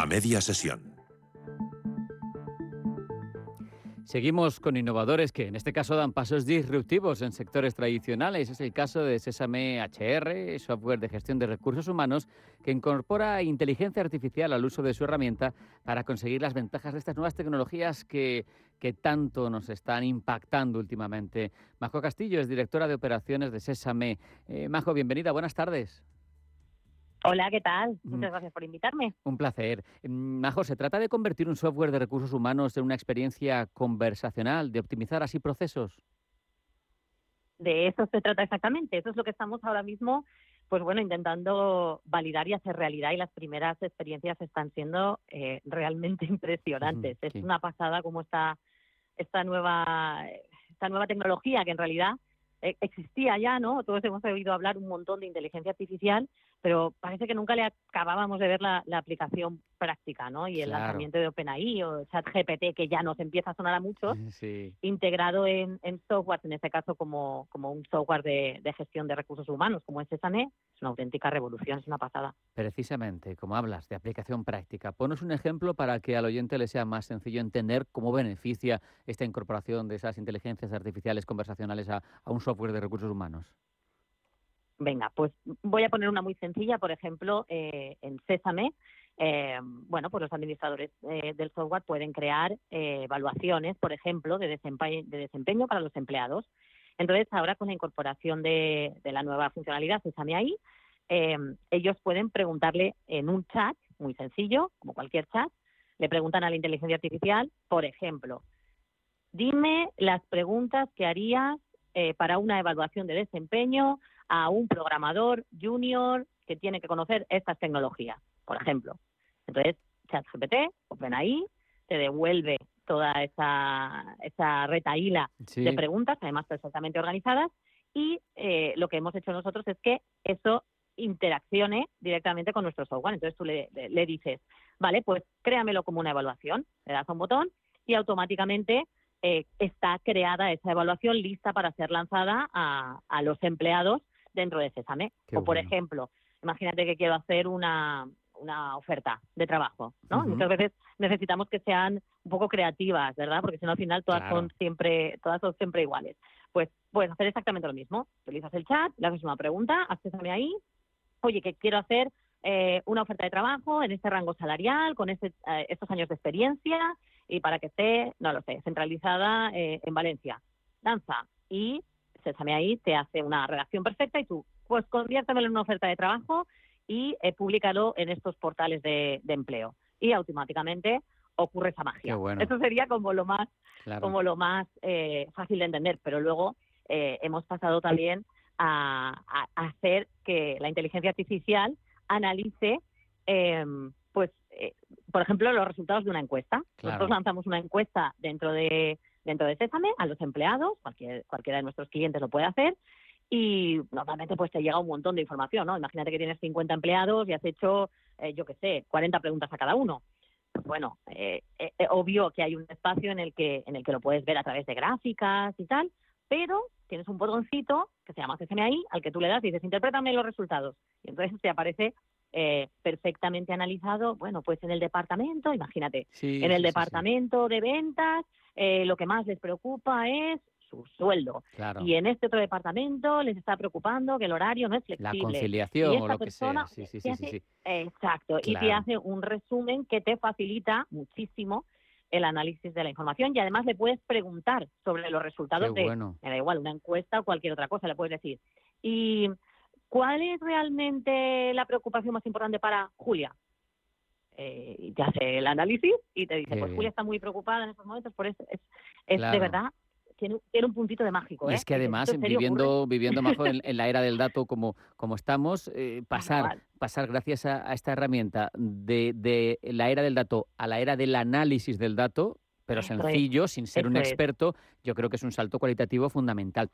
A media sesión. Seguimos con innovadores que en este caso dan pasos disruptivos en sectores tradicionales. Es el caso de Sesame HR, software de gestión de recursos humanos, que incorpora inteligencia artificial al uso de su herramienta para conseguir las ventajas de estas nuevas tecnologías que, que tanto nos están impactando últimamente. Majo Castillo es directora de operaciones de Sesame. Eh, Majo, bienvenida, buenas tardes. Hola, ¿qué tal? Muchas gracias por invitarme. Un placer. Mm, Majo, ¿se trata de convertir un software de recursos humanos en una experiencia conversacional, de optimizar así procesos? De eso se trata exactamente. Eso es lo que estamos ahora mismo, pues bueno, intentando validar y hacer realidad y las primeras experiencias están siendo eh, realmente impresionantes. Es una pasada cómo está esta nueva, esta nueva tecnología que en realidad eh, existía ya, ¿no? Todos hemos oído hablar un montón de inteligencia artificial, pero parece que nunca le acabábamos de ver la, aplicación práctica, ¿no? Y el lanzamiento de OpenAI o ChatGPT, que ya nos empieza a sonar a muchos, integrado en, software, en este caso como, como un software de, gestión de recursos humanos, como es Sesame, es una auténtica revolución, es una pasada. Precisamente, como hablas de aplicación práctica, ponos un ejemplo para que al oyente le sea más sencillo entender cómo beneficia esta incorporación de esas inteligencias artificiales conversacionales a, a un software de recursos humanos. Venga, pues voy a poner una muy sencilla, por ejemplo, eh, en Sésame. Eh, bueno, pues los administradores eh, del software pueden crear evaluaciones, por ejemplo, de desempeño, de desempeño para los empleados. Entonces, ahora con la incorporación de, la nueva funcionalidad Sésame ahí, ellos pueden preguntarle en un chat, muy sencillo, como cualquier chat, le preguntan a la inteligencia artificial, por ejemplo, dime las preguntas que harías para una evaluación de desempeño a un programador junior que tiene que conocer estas tecnologías, por ejemplo. Entonces, ChatGPT, OpenAI, te devuelve toda esa, esa retaíla de preguntas, además perfectamente organizadas, y eh, lo que hemos hecho nosotros es que eso interaccione directamente con nuestro software. Entonces tú le, dices, vale, pues créamelo como una evaluación, le das a un botón y automáticamente eh, está creada esa evaluación lista para ser lanzada a, a los empleados dentro de Sésame. o, por ejemplo, imagínate que quiero hacer una, una oferta de trabajo, ¿no? Muchas veces necesitamos que sean un poco creativas, ¿verdad? Porque si no al final todas son siempre todas son siempre iguales. Pues puedes hacer exactamente lo mismo. Utilizas el chat, le haces una pregunta, accésame ahí. Oye, que quiero hacer eh, una oferta de trabajo en este rango salarial, con este, eh, estos años de experiencia y para que esté, no lo sé, centralizada eh, en Valencia. Danza y Sésame ahí te hace una redacción perfecta y tú, pues conviértemelo en una oferta de trabajo y eh, públicalo en estos portales de, empleo. Y automáticamente ocurre esa magia. Eso sería como lo más, como lo más eh, fácil de entender, pero luego eh, hemos pasado también a, hacer que la inteligencia artificial analice em, pues eh, por ejemplo, los resultados de una encuesta. Nosotros lanzamos una encuesta dentro de, dentro de Sésame a los empleados, cualquier, cualquiera de nuestros clientes lo puede hacer, y normalmente pues te llega un montón de información, ¿no? Imagínate que tienes 50 empleados y has hecho, eh, yo qué sé, 40 preguntas a cada uno. Bueno, eh, eh, obvio que hay un espacio en el que en el que lo puedes ver a través de gráficas y tal, pero tienes un botoncito que se llama CCMI al que tú le das y dices, interprétame los resultados. Y entonces te aparece perfectamente analizado, bueno, pues en el departamento, imagínate, en el departamento de ventas, lo que más les preocupa es su sueldo. Y en este otro departamento les está preocupando que el horario no es flexible. La conciliación o lo que sea. Sí, sí, sí, Exacto. Y te hace un resumen que te facilita muchísimo el análisis de la información y además le puedes preguntar sobre los resultados de, me da igual, una encuesta o cualquier otra cosa, le puedes decir. ¿Y cuál es realmente la preocupación más importante para Julia? Eh, te hace el análisis y te dice, pues Julia está muy preocupada en estos momentos, por eso es, es de verdad tiene, un puntito de mágico. Y es ¿eh? que además, viviendo, viviendo más en, la era del dato como, como estamos, eh, pasar, pasar gracias a, esta herramienta de, de, la era del dato a la era del análisis del dato, pero sencillo, sin ser un experto, yo creo que es un salto cualitativo fundamental.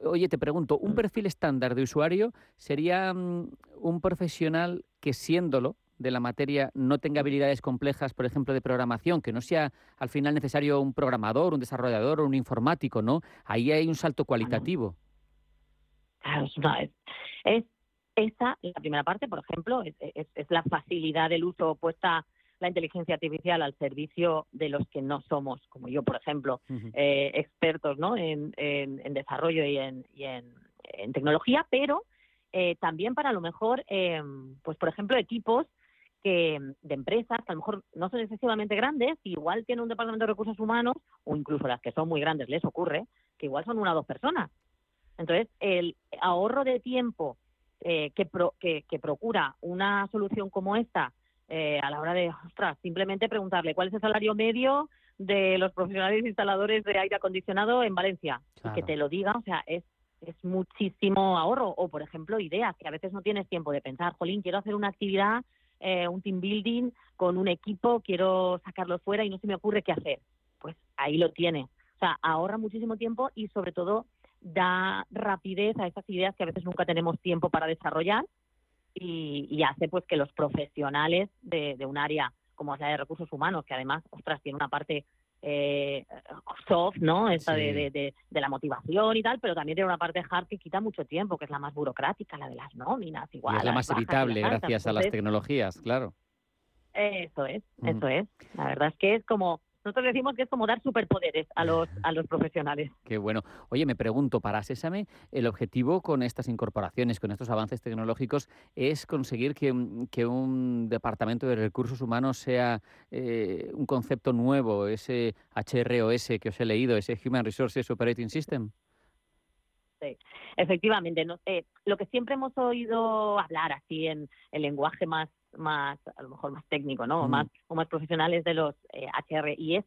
Oye, te pregunto, ¿un mm. perfil estándar de usuario sería mm, un profesional que siéndolo, de la materia no tenga habilidades complejas, por ejemplo, de programación, que no sea al final necesario un programador, un desarrollador o un informático, ¿no? Ahí hay un salto cualitativo. Claro, es, es, esa, la primera parte, por ejemplo, es, la facilidad del uso puesta la inteligencia artificial al servicio de los que no somos, como yo, por ejemplo, eh, expertos ¿no? en, desarrollo y en, tecnología, pero eh, también para a lo mejor, em, pues por ejemplo, equipos que de empresas que a lo mejor no son excesivamente grandes, igual tienen un departamento de recursos humanos, o incluso las que son muy grandes les ocurre, que igual son una o dos personas. Entonces, el ahorro de tiempo eh, que, que, procura una solución como esta eh, a la hora de, ostras, simplemente preguntarle cuál es el salario medio de los profesionales instaladores de aire acondicionado en Valencia y que te lo diga, o sea, es es muchísimo ahorro. O, por ejemplo, ideas que a veces no tienes tiempo de pensar, jolín, quiero hacer una actividad eh, un team building con un equipo, quiero sacarlo fuera y no se me ocurre qué hacer. Pues ahí lo tiene. O sea, ahorra muchísimo tiempo y sobre todo da rapidez a esas ideas que a veces nunca tenemos tiempo para desarrollar y, hace pues que los profesionales de, un área como la de recursos humanos, que además, ostras, tiene una parte eh, soft, ¿no? Esa de, de, la motivación y tal, pero también tiene una parte hard que quita mucho tiempo, que es la más burocrática, la de las nóminas, igual. es la más evitable gracias a las tecnologías, claro. Eso es, eso es. La verdad es que es como nosotros decimos que es como dar superpoderes a los, a los profesionales. Qué bueno. Oye, me pregunto, para Sésame, el objetivo con estas incorporaciones, con estos avances tecnológicos, es conseguir que, un departamento de recursos humanos sea eh, un concepto nuevo, ese HROS que os he leído, ese Human Resources Operating System. Sí, efectivamente. Eh, lo que siempre hemos oído hablar así en el lenguaje más más, a lo mejor más técnico, ¿no? O más, o más profesionales de los eh, HRIS,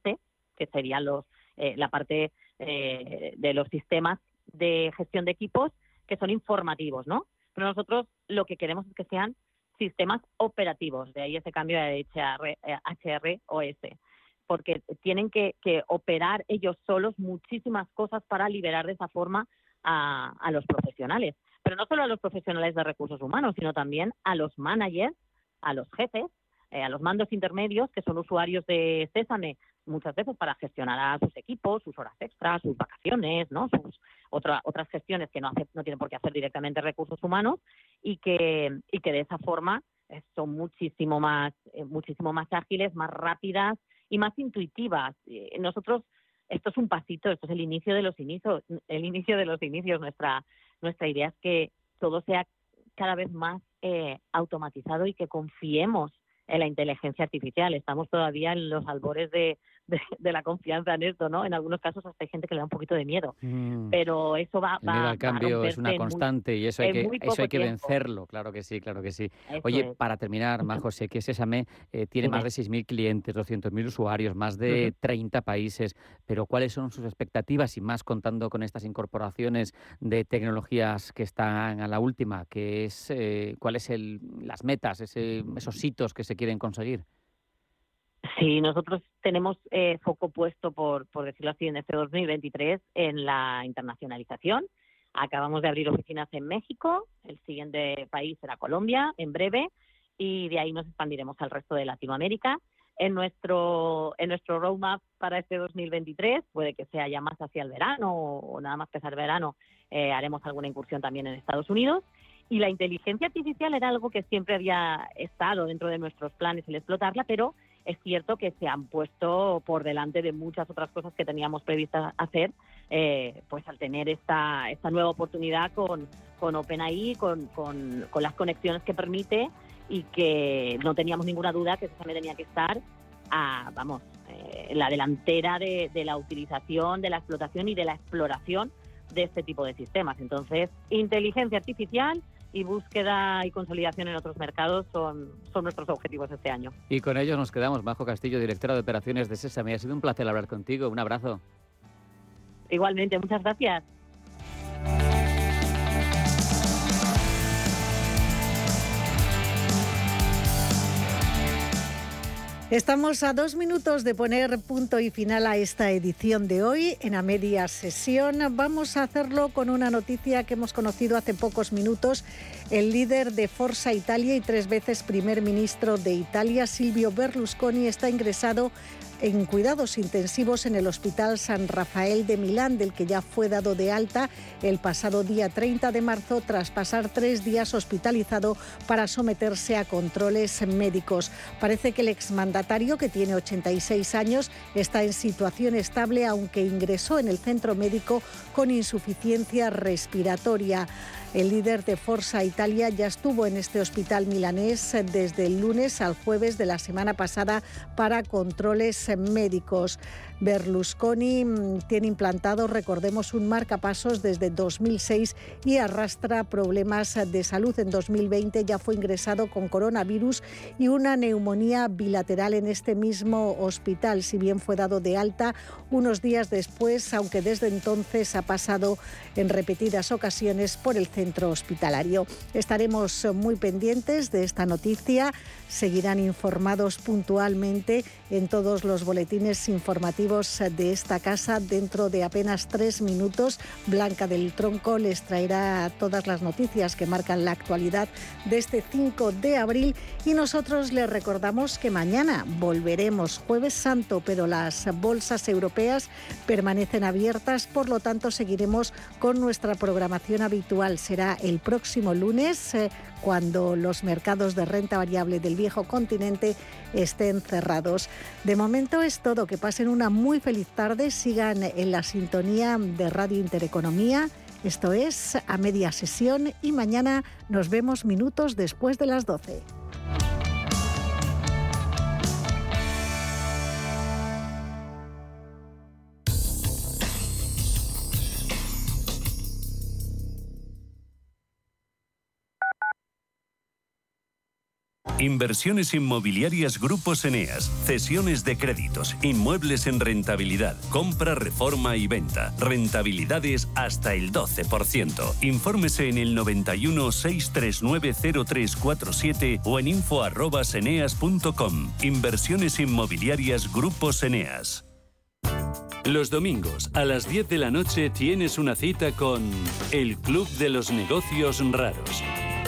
que serían los, eh, la parte eh, de los sistemas de gestión de equipos que son informativos, ¿no? Pero nosotros lo que queremos es que sean sistemas operativos, de ahí ese cambio de HR, HROS, porque tienen que, que, operar ellos solos muchísimas cosas para liberar de esa forma a, a los profesionales. Pero no solo a los profesionales de recursos humanos, sino también a los managers a los jefes, eh, a los mandos intermedios, que son usuarios de Césame muchas veces para gestionar a sus equipos, sus horas extras, sus vacaciones, ¿no? sus otras gestiones que no, hace, no tienen por qué hacer directamente recursos humanos y que, y que de esa forma eh, son muchísimo más, eh, muchísimo más ágiles, más rápidas y más intuitivas. nosotros, esto es un pasito, esto es el inicio de los inicios, el inicio de los inicios. Nuestra, nuestra idea es que todo sea cada vez más eh, automatizado y que confiemos en la inteligencia artificial. Estamos todavía en los albores de, de, la confianza en esto, ¿no? En algunos casos hasta hay gente que le da un poquito de miedo, mm. pero eso va, va El cambio es una constante y eso hay que, eso hay que vencerlo, claro que sí, claro que sí. Oye, para terminar, Majo, sé que Sésame eh, tiene más de 6.000 clientes, 200.000 usuarios, más de 30 países, pero ¿cuáles son sus expectativas y más contando con estas incorporaciones de tecnologías que están a la última? Que es, eh, ¿Cuáles son las metas, esos hitos que se quieren conseguir? Sí, nosotros tenemos eh, foco puesto, por, por decirlo así, en este 2023 en la internacionalización. Acabamos de abrir oficinas en México, el siguiente país será Colombia en breve y de ahí nos expandiremos al resto de Latinoamérica. En nuestro, en nuestro roadmap para este 2023, puede que sea ya más hacia el verano o, nada más empezar el verano, eh, haremos alguna incursión también en Estados Unidos. Y la inteligencia artificial era algo que siempre había estado dentro de nuestros planes el explotarla, pero es cierto que se han puesto por delante de muchas otras cosas que teníamos previstas hacer, eh, pues al tener esta, esta nueva oportunidad con, con OpenAI, con, con, las conexiones que permite y que no teníamos ninguna duda que eso también tenía que estar a, vamos, eh, la delantera de, de la utilización, de la explotación y de la exploración de este tipo de sistemas. Entonces, inteligencia artificial y búsqueda y consolidación en otros mercados son, son nuestros objetivos este año. Y con ellos nos quedamos. Majo Castillo, directora de operaciones de Sesame. Ha sido un placer hablar contigo. Un abrazo. Igualmente, muchas gracias. Estamos a dos minutos de poner punto y final a esta edición de hoy en a media sesión. Vamos a hacerlo con una noticia que hemos conocido hace pocos minutos. El líder de Forza Italia y tres veces primer ministro de Italia, Silvio Berlusconi, está ingresado en cuidados intensivos en el Hospital San Rafael de Milán, del que ya fue dado de alta el pasado día 30 de marzo tras pasar tres días hospitalizado para someterse a controles médicos. Parece que el exmandatario, que tiene 86 años, está en situación estable, aunque ingresó en el centro médico con insuficiencia respiratoria. El líder de Forza Italia ya estuvo en este hospital milanés desde el lunes al jueves de la semana pasada para controles médicos. Berlusconi mm, tiene implantado, recordemos, un marcapasos desde 2006 y arrastra problemas de salud. En 2020 ya fue ingresado con coronavirus y una neumonía bilateral en este mismo hospital, si bien fue dado de alta unos días después, aunque desde entonces ha pasado en repetidas ocasiones por el centro hospitalario. Estaremos muy pendientes de esta noticia, seguirán informados puntualmente en todos los boletines informativos de esta casa. Dentro de apenas tres minutos, Blanca del Tronco les traerá todas las noticias que marcan la actualidad de este 5 de abril y nosotros les recordamos que mañana volveremos jueves santo, pero las bolsas europeas permanecen abiertas, por lo tanto seguiremos con nuestra programación habitual. Será el próximo lunes eh, cuando los mercados de renta variable del viejo continente estén cerrados. De momento es todo. Que pasen una muy feliz tarde. Sigan en la sintonía de Radio Intereconomía. Esto es a media sesión y mañana nos vemos minutos después de las 12. Inversiones inmobiliarias Grupos Eneas, cesiones de créditos, inmuebles en rentabilidad, compra, reforma y venta. Rentabilidades hasta el 12%. Infórmese en el 91 639 0347 o en info@eneas.com. Inversiones inmobiliarias Grupos Eneas. Los domingos a las 10 de la noche tienes una cita con el Club de los Negocios Raros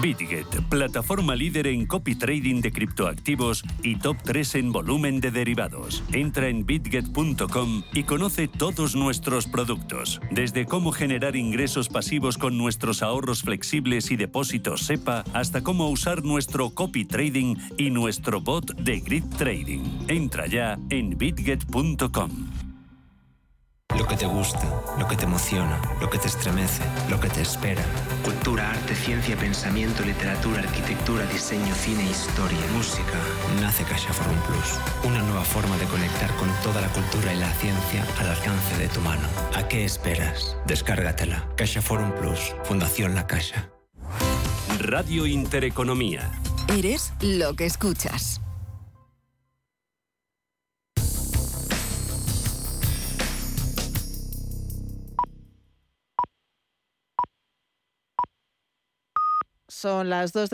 Bitget, plataforma líder en copy trading de criptoactivos y top 3 en volumen de derivados. Entra en bitget.com y conoce todos nuestros productos, desde cómo generar ingresos pasivos con nuestros ahorros flexibles y depósitos SEPA hasta cómo usar nuestro copy trading y nuestro bot de grid trading. Entra ya en bitget.com. Lo que te gusta, lo que te emociona, lo que te estremece, lo que te espera. Cultura, arte, ciencia, pensamiento, literatura, arquitectura, diseño, cine, historia. Música. Nace CaixaForum Plus. Una nueva forma de conectar con toda la cultura y la ciencia al alcance de tu mano. ¿A qué esperas? Descárgatela. CaixaForum Plus. Fundación La Caixa. Radio Intereconomía. Eres lo que escuchas. Son las dos de